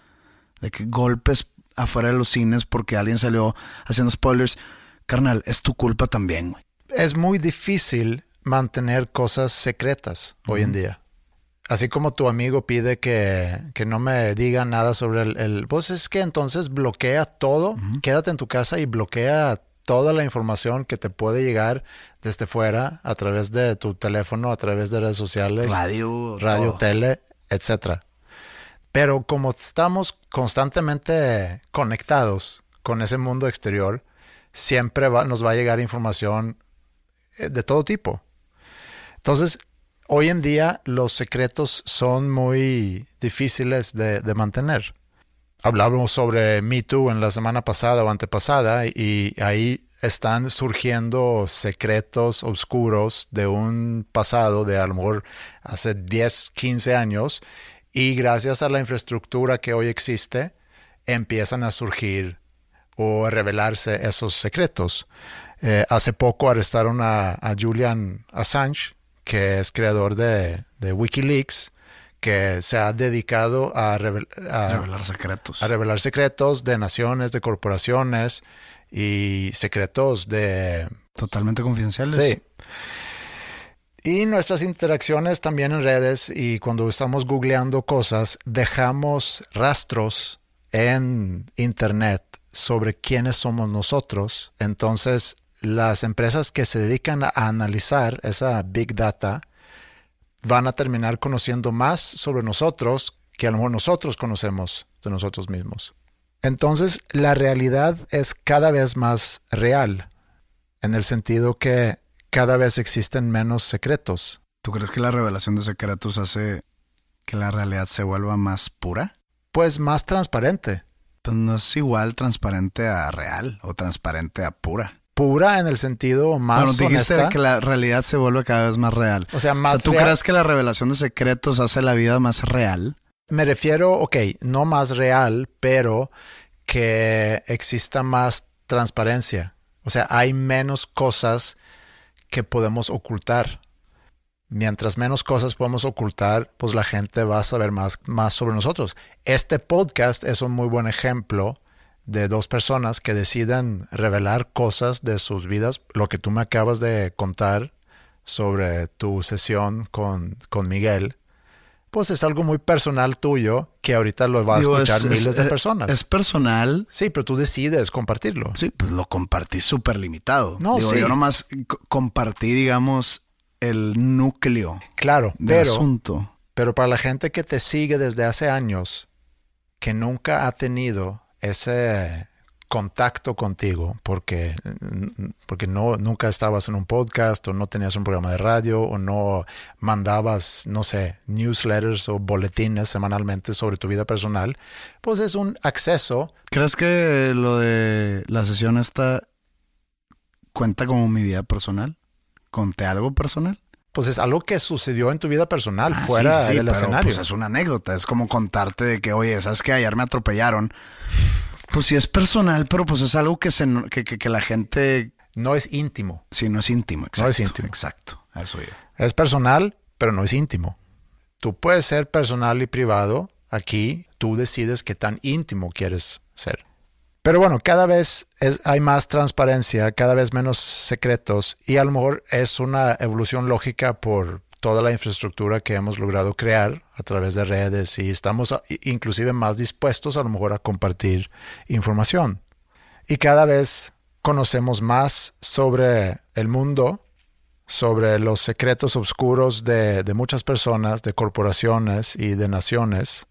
[SPEAKER 2] de que golpes afuera de los cines porque alguien salió haciendo spoilers, carnal, es tu culpa también, güey.
[SPEAKER 1] Es muy difícil mantener cosas secretas hoy en día así como tu amigo pide que, no me diga nada sobre el, Pues es que entonces bloquea todo, quédate en tu casa y bloquea toda la información que te puede llegar desde fuera a través de tu teléfono, a través de redes sociales,
[SPEAKER 2] radio,
[SPEAKER 1] radio tele, etcétera. Pero como estamos constantemente conectados con ese mundo exterior, siempre nos va a llegar información eh, de todo tipo. Entonces, hoy en día los secretos son muy difíciles de, mantener. Hablábamos sobre Me Too en la semana pasada o antepasada y ahí están surgiendo secretos oscuros de un pasado de a lo mejor hace 10, 15 años y gracias a la infraestructura que hoy existe empiezan a surgir o a revelarse esos secretos. Eh, hace poco arrestaron a Julian Assange, que es creador de, Wikileaks, que se ha dedicado a,
[SPEAKER 2] revelar secretos.
[SPEAKER 1] A revelar secretos de naciones, de corporaciones y secretos de...
[SPEAKER 2] Totalmente confidenciales.
[SPEAKER 1] Sí. Y nuestras interacciones también en redes y cuando estamos googleando cosas, dejamos rastros en Internet sobre quiénes somos nosotros. Entonces, las empresas que se dedican a analizar esa big data van a terminar conociendo más sobre nosotros que a lo mejor nosotros conocemos de nosotros mismos. Entonces, la realidad es cada vez más real, en el sentido que cada vez existen menos secretos.
[SPEAKER 2] ¿Tú crees que la revelación de secretos hace que la realidad se vuelva más pura?
[SPEAKER 1] Pues más transparente.
[SPEAKER 2] Pues no es igual transparente a real o transparente a pura
[SPEAKER 1] pura en el sentido más
[SPEAKER 2] bueno, dijiste que la realidad se vuelve cada vez más real.
[SPEAKER 1] O sea, más
[SPEAKER 2] ¿tú crees que la revelación de secretos hace la vida más real?
[SPEAKER 1] Me refiero, ok, no más real, pero que exista más transparencia. O sea, hay menos cosas que podemos ocultar. mientras menos cosas podemos ocultar, pues la gente va a saber más, más sobre nosotros. Este podcast es un muy buen ejemplo de dos personas que deciden revelar cosas de sus vidas, lo que tú me acabas de contar sobre tu sesión con, con Miguel, pues es algo muy personal tuyo que ahorita lo va a
[SPEAKER 2] Digo,
[SPEAKER 1] escuchar
[SPEAKER 2] es-
[SPEAKER 1] miles
[SPEAKER 2] es-
[SPEAKER 1] de
[SPEAKER 2] es-
[SPEAKER 1] personas.
[SPEAKER 2] Es personal.
[SPEAKER 1] sí, pero tú decides compartirlo.
[SPEAKER 2] Sí, pues lo compartí súper limitado.
[SPEAKER 1] No,
[SPEAKER 2] Digo,
[SPEAKER 1] sí.
[SPEAKER 2] yo nomás co- compartí, digamos, el núcleo
[SPEAKER 1] Claro,
[SPEAKER 2] del
[SPEAKER 1] pero,
[SPEAKER 2] asunto.
[SPEAKER 1] pero para la gente que te sigue desde hace años, que nunca ha tenido ese contacto contigo, porque, porque no, nunca estabas en un podcast o no tenías un programa de radio o no mandabas, no sé, newsletters o boletines semanalmente sobre tu vida personal, pues es un acceso.
[SPEAKER 2] ¿Crees que lo de la sesión esta cuenta como mi vida personal? ¿Conté algo personal?
[SPEAKER 1] Pues es algo que sucedió en tu vida personal,
[SPEAKER 2] Ah,
[SPEAKER 1] fuera
[SPEAKER 2] sí, sí,
[SPEAKER 1] del
[SPEAKER 2] pero,
[SPEAKER 1] escenario.
[SPEAKER 2] Pues es una anécdota, es como contarte de que, oye, ¿sabes que Ayer me atropellaron. Pues sí es personal, pero pues es algo que, se, que, que, que la gente,
[SPEAKER 1] No es íntimo.
[SPEAKER 2] sí, no es íntimo. Exacto,
[SPEAKER 1] No es íntimo.
[SPEAKER 2] Exacto, eso yo.
[SPEAKER 1] Es personal, pero no es íntimo. Tú puedes ser personal y privado. Aquí tú decides qué tan íntimo quieres ser. Pero bueno, cada vez hay más transparencia, cada vez menos secretos y a lo mejor es una evolución lógica por toda la infraestructura que hemos logrado crear a través de redes y estamos inclusive más dispuestos a lo mejor a compartir información. Y cada vez conocemos más sobre el mundo sobre los secretos oscuros de, de muchas personas, de corporaciones y de naciones.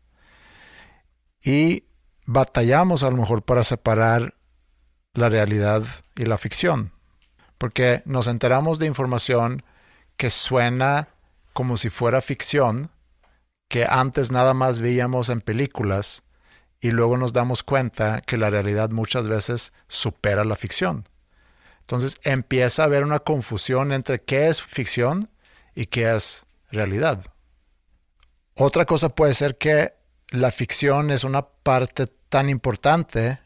[SPEAKER 1] Y batallamos a lo mejor para separar la realidad y la ficción, porque nos enteramos de información que suena como si fuera ficción, que antes nada más veíamos en películas, y luego nos damos cuenta que la realidad muchas veces supera la ficción. Entonces empieza a haber una confusión entre qué es ficción y qué es realidad. Otra cosa puede ser que la ficción es una parte tan importante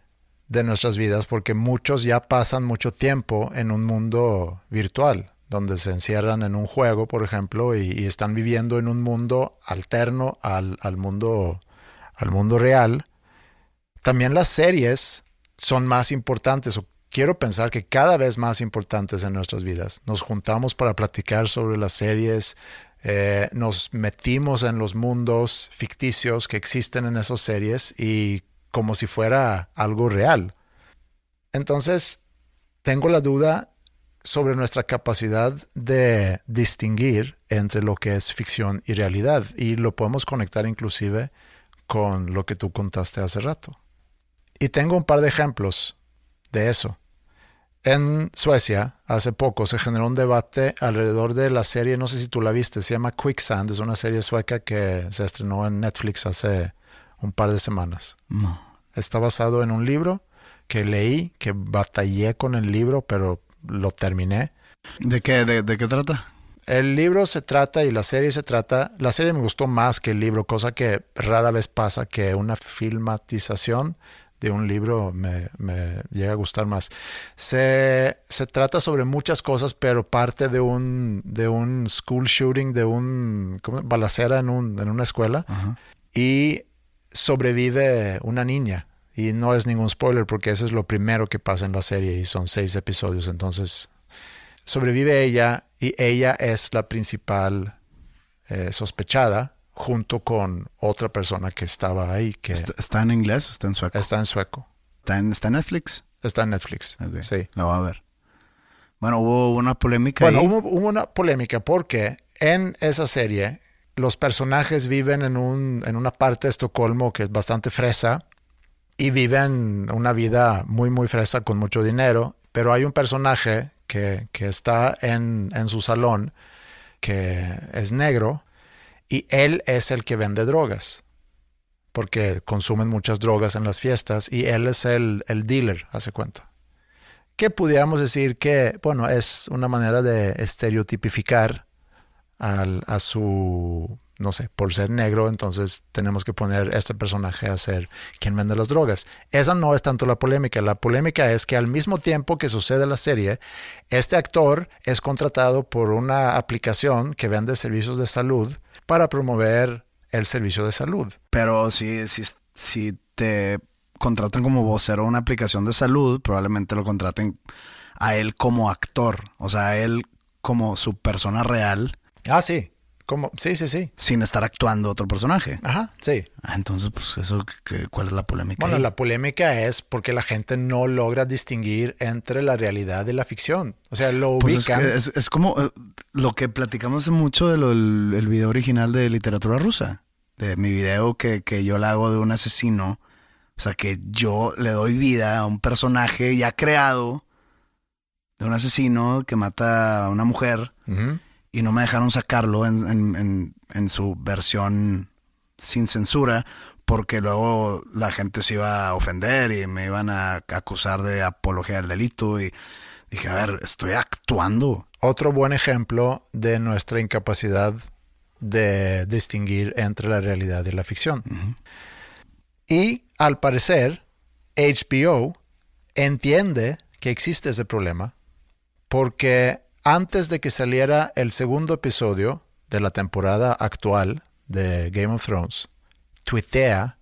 [SPEAKER 1] de nuestras vidas porque muchos ya pasan mucho tiempo en un mundo virtual, donde se encierran en un juego, por ejemplo, y, están viviendo en un mundo alterno al, al mundo, al mundo real. También las series son más importantes, o quiero pensar que cada vez más importantes en nuestras vidas. Nos juntamos para platicar sobre las series, eh, nos metimos en los mundos ficticios que existen en esas series y como si fuera algo real. Entonces, tengo la duda sobre nuestra capacidad de distinguir entre lo que es ficción y realidad y lo podemos conectar inclusive con lo que tú contaste hace rato. Y tengo un par de ejemplos de eso. En Suecia, hace poco, se generó un debate alrededor de la serie, no sé si tú la viste, se llama Quicksand, es una serie sueca que se estrenó en Netflix hace un par de semanas.
[SPEAKER 2] No.
[SPEAKER 1] Está basado en un libro que leí, que batallé con el libro, pero lo terminé.
[SPEAKER 2] ¿De qué, de, de qué trata?
[SPEAKER 1] El libro se trata y la serie se trata, la serie me gustó más que el libro, cosa que rara vez pasa que una filmatización de un libro me, me llega a gustar más. Se, se trata sobre muchas cosas, pero parte de un, de un school shooting, de un ¿cómo? balacera en, un, en una escuela
[SPEAKER 2] Ajá.
[SPEAKER 1] y sobrevive una niña. Y no es ningún spoiler porque eso es lo primero que pasa en la serie y son seis episodios. Entonces sobrevive ella y ella es la principal eh, sospechada junto con otra persona que estaba ahí que
[SPEAKER 2] ¿Está, está en inglés o está en sueco?
[SPEAKER 1] está en sueco.
[SPEAKER 2] ¿Está en, está en Netflix?
[SPEAKER 1] Está en Netflix. Sí.
[SPEAKER 2] La voy a ver. Bueno, hubo una polémica
[SPEAKER 1] Bueno,
[SPEAKER 2] ahí.
[SPEAKER 1] hubo, hubo una polémica porque en esa serie los personajes viven en, un, en una parte de Estocolmo que es bastante fresa y viven una vida muy, muy fresa con mucho dinero, pero hay un personaje que, que está en, en su salón que es negro y él es el que vende drogas porque consumen muchas drogas en las fiestas y él es el, el dealer, hace cuenta que pudiéramos decir que, bueno, es una manera de estereotipificar al- a su no sé, por ser negro, entonces tenemos que poner este personaje a ser quien vende las drogas. Esa no es tanto la polémica. La polémica es que al mismo tiempo que sucede la serie, este actor es contratado por una aplicación que vende servicios de salud para promover el servicio de salud.
[SPEAKER 2] Pero si, si, si te contratan como vocero a una aplicación de salud, probablemente lo contraten a él como actor, o sea, a él como su persona real.
[SPEAKER 1] Ah, sí. Como, sí, sí, sí.
[SPEAKER 2] Sin estar actuando otro personaje.
[SPEAKER 1] Ajá, sí.
[SPEAKER 2] Ah, entonces, pues, eso, ¿cuál es la polémica?
[SPEAKER 1] Bueno, la polémica es porque la gente no logra distinguir entre la realidad y la ficción. O sea, lo
[SPEAKER 2] pues
[SPEAKER 1] ubican.
[SPEAKER 2] Es, es, como eh, lo que platicamos hace mucho del de el video original de literatura rusa. De mi video que, que yo le hago de un asesino. O sea, que yo le doy vida a un personaje ya creado de un asesino que mata a una mujer y no me dejaron sacarlo en, su versión sin censura porque luego la gente se iba a ofender y me iban a acusar de apología del delito y dije, a ver, estoy actuando.
[SPEAKER 1] Otro buen ejemplo de nuestra incapacidad de distinguir entre la realidad y la ficción. Y al parecer, HBO entiende que existe ese problema porque antes de que saliera el segundo episodio de la temporada actual de Game of Thrones, tuitea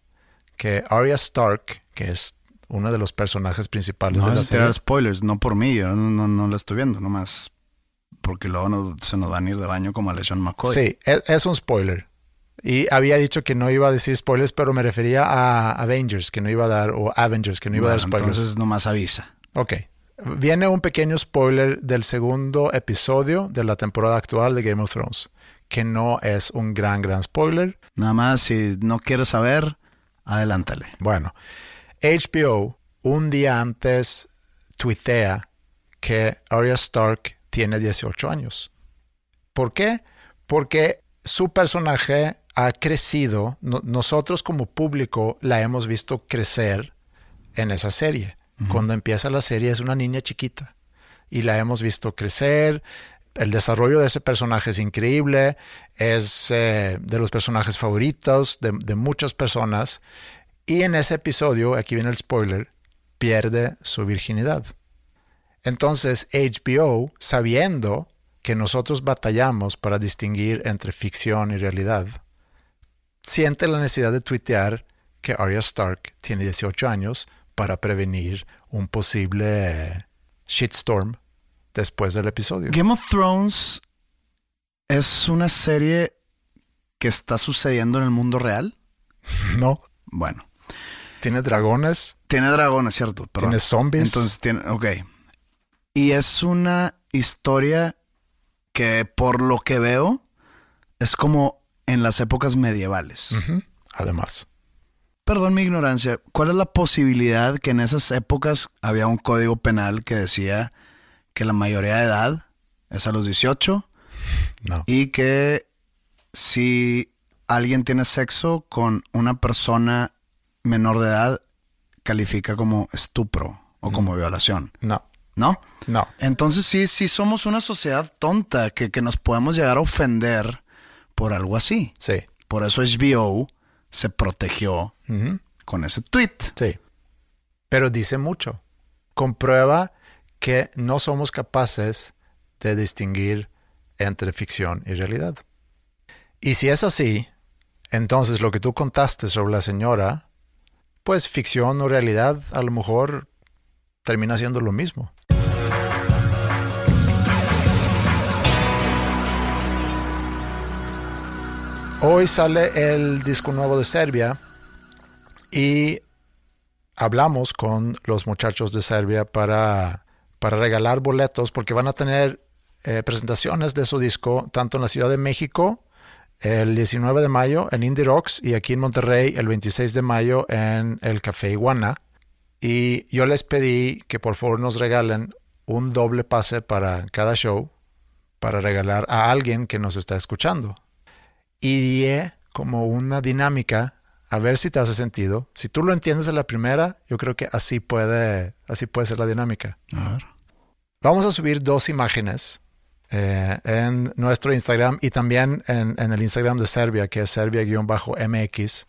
[SPEAKER 1] que Arya Stark, que es uno de los personajes principales
[SPEAKER 2] de
[SPEAKER 1] la serie.
[SPEAKER 2] spoilers, no por mí, yo no, no, la estoy viendo, nomás porque luego se nos van a ir de baño como a LeSean McCoy.
[SPEAKER 1] Sí, es, un spoiler. Y había dicho que no iba a decir spoilers, pero me refería a Avengers, que no iba a dar, o Avengers, que no iba a dar spoilers.
[SPEAKER 2] Entonces nomás avisa.
[SPEAKER 1] Ok. Viene un pequeño spoiler del segundo episodio de la temporada actual de Game of Thrones, que no es un gran, gran spoiler.
[SPEAKER 2] Nada más, si no quieres saber, adelántale.
[SPEAKER 1] Bueno, HBO un día antes tuitea que Arya Stark tiene 18 años. ¿Por qué? Porque su personaje ha crecido, nosotros como público la hemos visto crecer en esa serie. Cuando empieza la serie es una niña chiquita y la hemos visto crecer. El desarrollo de ese personaje es increíble, es eh, de los personajes favoritos de, de muchas personas. Y en ese episodio, aquí viene el spoiler, pierde su virginidad. Entonces HBO, sabiendo que nosotros batallamos para distinguir entre ficción y realidad, siente la necesidad de tuitear que Arya Stark tiene 18 años para prevenir un posible shitstorm después del episodio.
[SPEAKER 2] Game of Thrones es una serie que está sucediendo en el mundo real.
[SPEAKER 1] No.
[SPEAKER 2] Bueno.
[SPEAKER 1] Tiene dragones.
[SPEAKER 2] Tiene dragones, cierto.
[SPEAKER 1] Tiene zombies.
[SPEAKER 2] Entonces tiene, ok. Y es una historia que por lo que veo es como en las épocas medievales.
[SPEAKER 1] Además.
[SPEAKER 2] Perdón mi ignorancia, ¿cuál es la posibilidad que en esas épocas había un código penal que decía que la mayoría de edad es a los 18?
[SPEAKER 1] No.
[SPEAKER 2] Y que si alguien tiene sexo con una persona menor de edad, califica como estupro o como violación.
[SPEAKER 1] No.
[SPEAKER 2] ¿No?
[SPEAKER 1] No.
[SPEAKER 2] Entonces sí, sí somos una sociedad tonta que, que nos podemos llegar a ofender por algo así.
[SPEAKER 1] Sí.
[SPEAKER 2] Por eso HBO se protegió con ese tweet.
[SPEAKER 1] Sí. Pero dice mucho. Comprueba que no somos capaces de distinguir entre ficción y realidad. Y si es así, entonces lo que tú contaste sobre la señora, pues ficción o realidad a lo mejor termina siendo lo mismo. Hoy sale el disco nuevo de Serbia y hablamos con los muchachos de Serbia para, para regalar boletos porque van a tener eh, presentaciones de su disco tanto en la Ciudad de México el 19 de mayo en Indie Rocks y aquí en Monterrey el 26 de mayo en el Café Iguana. Y yo les pedí que por favor nos regalen un doble pase para cada show para regalar a alguien que nos está escuchando y di como una dinámica a ver si te hace sentido. Si tú lo entiendes en la primera, yo creo que así puede, así puede ser la dinámica.
[SPEAKER 2] A ver.
[SPEAKER 1] Vamos a subir dos imágenes eh, en nuestro Instagram y también en, en el Instagram de Serbia, que es serbia-mx.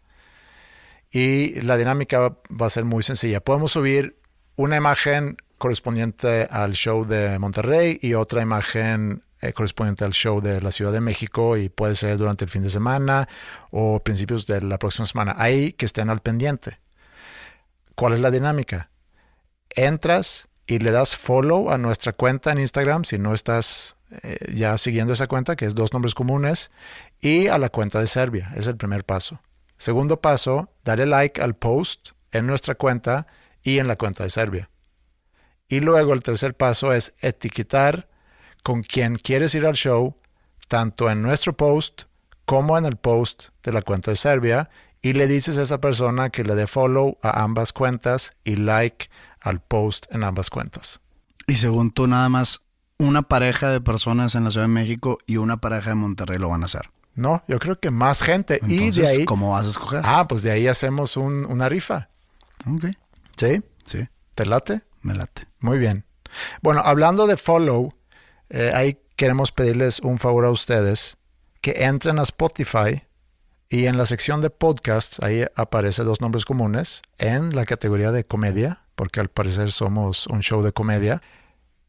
[SPEAKER 1] Y la dinámica va a ser muy sencilla. Podemos subir una imagen correspondiente al show de Monterrey y otra imagen eh, correspondiente al show de la Ciudad de México y puede ser durante el fin de semana o principios de la próxima semana. Ahí que estén al pendiente. ¿Cuál es la dinámica? Entras y le das follow a nuestra cuenta en Instagram si no estás eh, ya siguiendo esa cuenta, que es dos nombres comunes, y a la cuenta de Serbia. Es el primer paso. Segundo paso, dale like al post en nuestra cuenta y en la cuenta de Serbia. Y luego el tercer paso es etiquetar con quien quieres ir al show, tanto en nuestro post como en el post de la cuenta de Serbia, y le dices a esa persona que le dé follow a ambas cuentas y like al post en ambas cuentas.
[SPEAKER 2] Y según tú, nada más una pareja de personas en la Ciudad de México y una pareja de Monterrey lo van a hacer.
[SPEAKER 1] No, yo creo que más gente.
[SPEAKER 2] Entonces,
[SPEAKER 1] y de ahí.
[SPEAKER 2] ¿cómo vas a escoger?
[SPEAKER 1] Ah, pues de ahí hacemos un- una rifa.
[SPEAKER 2] Ok,
[SPEAKER 1] ¿Sí?
[SPEAKER 2] sí,
[SPEAKER 1] ¿Te late?
[SPEAKER 2] me late.
[SPEAKER 1] Muy bien. Bueno, hablando de follow, eh, ahí queremos pedirles un favor a ustedes que entren a Spotify y en la sección de podcasts, ahí aparece dos nombres comunes en la categoría de comedia, porque al parecer somos un show de comedia,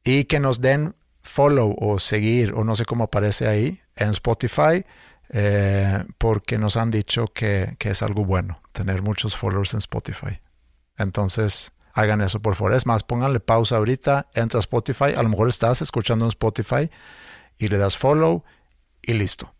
[SPEAKER 1] y que nos den follow o seguir, o no sé cómo aparece ahí, en Spotify, eh, porque nos han dicho que, que es algo bueno tener muchos followers en Spotify. Entonces, hagan eso por favor. Es más, pónganle pausa ahorita, entra a Spotify, a lo mejor estás escuchando en Spotify y le das follow y listo.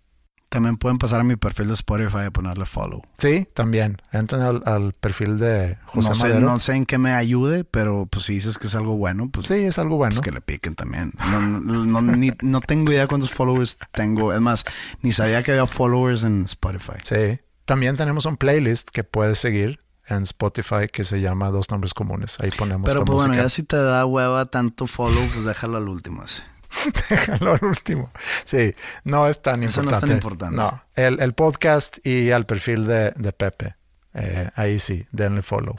[SPEAKER 2] También pueden pasar a mi perfil de Spotify y ponerle follow.
[SPEAKER 1] Sí, también. Entren al, al perfil de José
[SPEAKER 2] no, sé,
[SPEAKER 1] Madero.
[SPEAKER 2] no sé en qué me ayude, pero pues si dices que es algo bueno, pues,
[SPEAKER 1] Sí, es algo bueno.
[SPEAKER 2] pues que le piquen también. No, no, no, ni- no tengo idea cuántos followers tengo. Es más, ni sabía que había followers en Spotify.
[SPEAKER 1] Sí. También tenemos un playlist que puedes seguir en Spotify que se llama Dos Nombres Comunes. Ahí ponemos
[SPEAKER 2] Pero pues bueno, ya si te da hueva tanto follow, pues déjalo al último.
[SPEAKER 1] Déjalo al último. Sí, no es tan
[SPEAKER 2] Eso no es
[SPEAKER 1] importante.
[SPEAKER 2] tan importante.
[SPEAKER 1] No, el, el podcast y al perfil de, de Pepe. Eh, ahí sí, denle follow.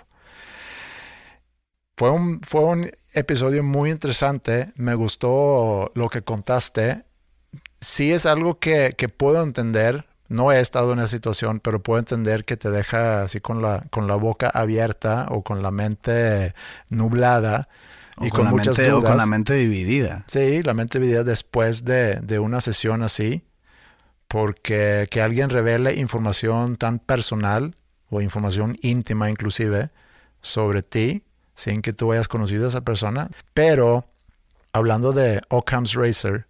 [SPEAKER 1] Fue un, fue un episodio muy interesante. Me gustó lo que contaste. Sí es algo que, que puedo entender. No he estado en esa situación, pero puedo entender que te deja así con la, con la boca abierta o con la mente nublada
[SPEAKER 2] O
[SPEAKER 1] y
[SPEAKER 2] con,
[SPEAKER 1] con,
[SPEAKER 2] la
[SPEAKER 1] muchas
[SPEAKER 2] mente, o
[SPEAKER 1] dudas.
[SPEAKER 2] con la mente dividida.
[SPEAKER 1] Sí, la mente dividida después de, de una sesión así, porque que alguien revele información tan personal o información íntima inclusive sobre ti, sin que tú hayas conocido a esa persona. Pero hablando de Occam's Razor,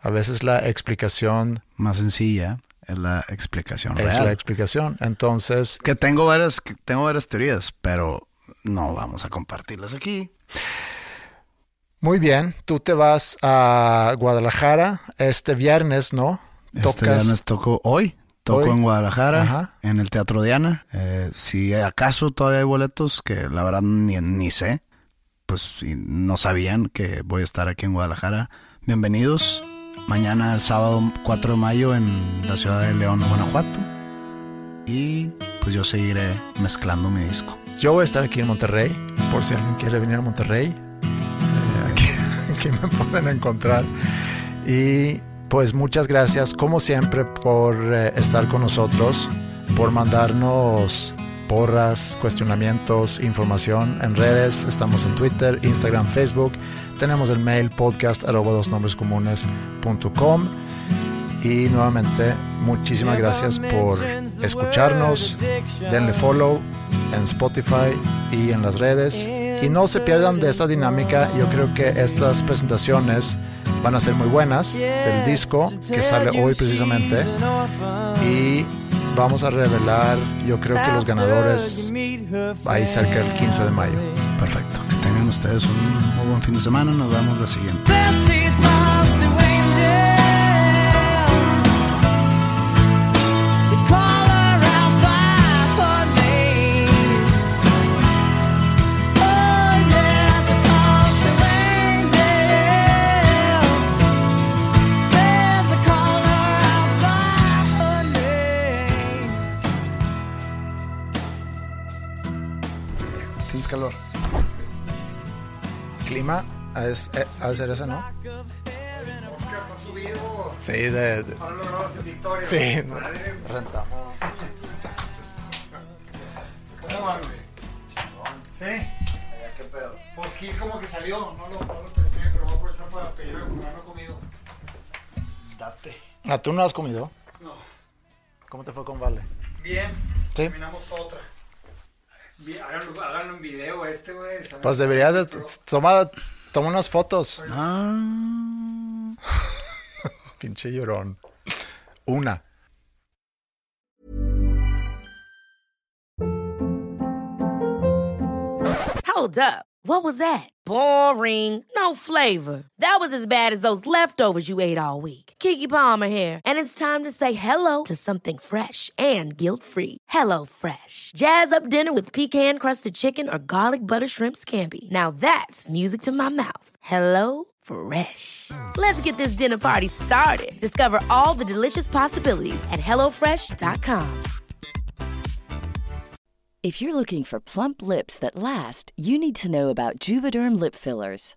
[SPEAKER 1] a veces la explicación
[SPEAKER 2] Más sencilla es la explicación
[SPEAKER 1] es
[SPEAKER 2] real.
[SPEAKER 1] la explicación. Entonces,
[SPEAKER 2] que tengo varias, que tengo varias teorías, pero no vamos a compartirlas aquí.
[SPEAKER 1] muy bien, tú te vas a Guadalajara este viernes, ¿no?
[SPEAKER 2] Este viernes toco hoy. Toco
[SPEAKER 1] Hoy.
[SPEAKER 2] en Guadalajara,
[SPEAKER 1] Ajá.
[SPEAKER 2] en el Teatro Diana. Eh, si acaso todavía hay boletos, que la verdad ni, ni sé, pues si no sabían que voy a estar aquí en Guadalajara, bienvenidos. Mañana, el sábado 4 de mayo, en la ciudad de León, Guanajuato. Y pues yo seguiré mezclando mi disco.
[SPEAKER 1] Yo voy a estar aquí en Monterrey, por si alguien quiere venir a Monterrey. eh, aquí, aquí me pueden encontrar. Y pues muchas gracias, como siempre, por eh, estar con nosotros, por mandarnos porras, cuestionamientos, información en redes. Estamos en Twitter, Instagram, Facebook. Tenemos el mail podcast arroba dos nombres comunes.com. Y nuevamente, muchísimas gracias por escucharnos. Denle follow en Spotify y en las redes. Y no se pierdan de esta dinámica. Yo creo que estas presentaciones van a ser muy buenas del disco que sale hoy precisamente. Y vamos a revelar, yo creo que los ganadores ahí cerca del 15 de mayo.
[SPEAKER 2] Perfecto. Ustedes un muy buen fin de semana. Nos vemos la siguiente.
[SPEAKER 1] Ha de, ha de ser ese, ¿no?
[SPEAKER 4] subido.
[SPEAKER 1] Sí, de, de-
[SPEAKER 4] Ahora lo grabas en Victoria.
[SPEAKER 1] sí,
[SPEAKER 4] Madre,
[SPEAKER 1] rentamos.
[SPEAKER 4] ¿Cómo van, güey? ¿Sí?
[SPEAKER 1] ¿Qué pedo?
[SPEAKER 4] Pues Gil como que salió, no lo, no lo pesqué, pero voy a aprovechar para pedirle como no he comido.
[SPEAKER 1] Date. Ah, ¿tú no has comido?
[SPEAKER 4] No.
[SPEAKER 1] ¿Cómo te fue con Vale?
[SPEAKER 4] Bien.
[SPEAKER 1] Sí.
[SPEAKER 4] Terminamos otra. Háganlo, háganlo en video este, güey.
[SPEAKER 1] Pues deberías de tomar, toma unas fotos.
[SPEAKER 2] Ah.
[SPEAKER 1] Pinche llorón. Una.
[SPEAKER 5] Hold up. What was that? Boring. No flavor. That was as bad as those leftovers you ate all week. Kiki Palmer here, and it's time to say hello to something fresh and guilt-free. Hello Fresh. Jazz up dinner with pecan-crusted chicken or garlic butter shrimp scampi. Now that's music to my mouth. Hello Fresh. Let's get this dinner party started. Discover all the delicious possibilities at hellofresh.com.
[SPEAKER 3] If you're looking for plump lips that last, you need to know about Juvederm lip fillers.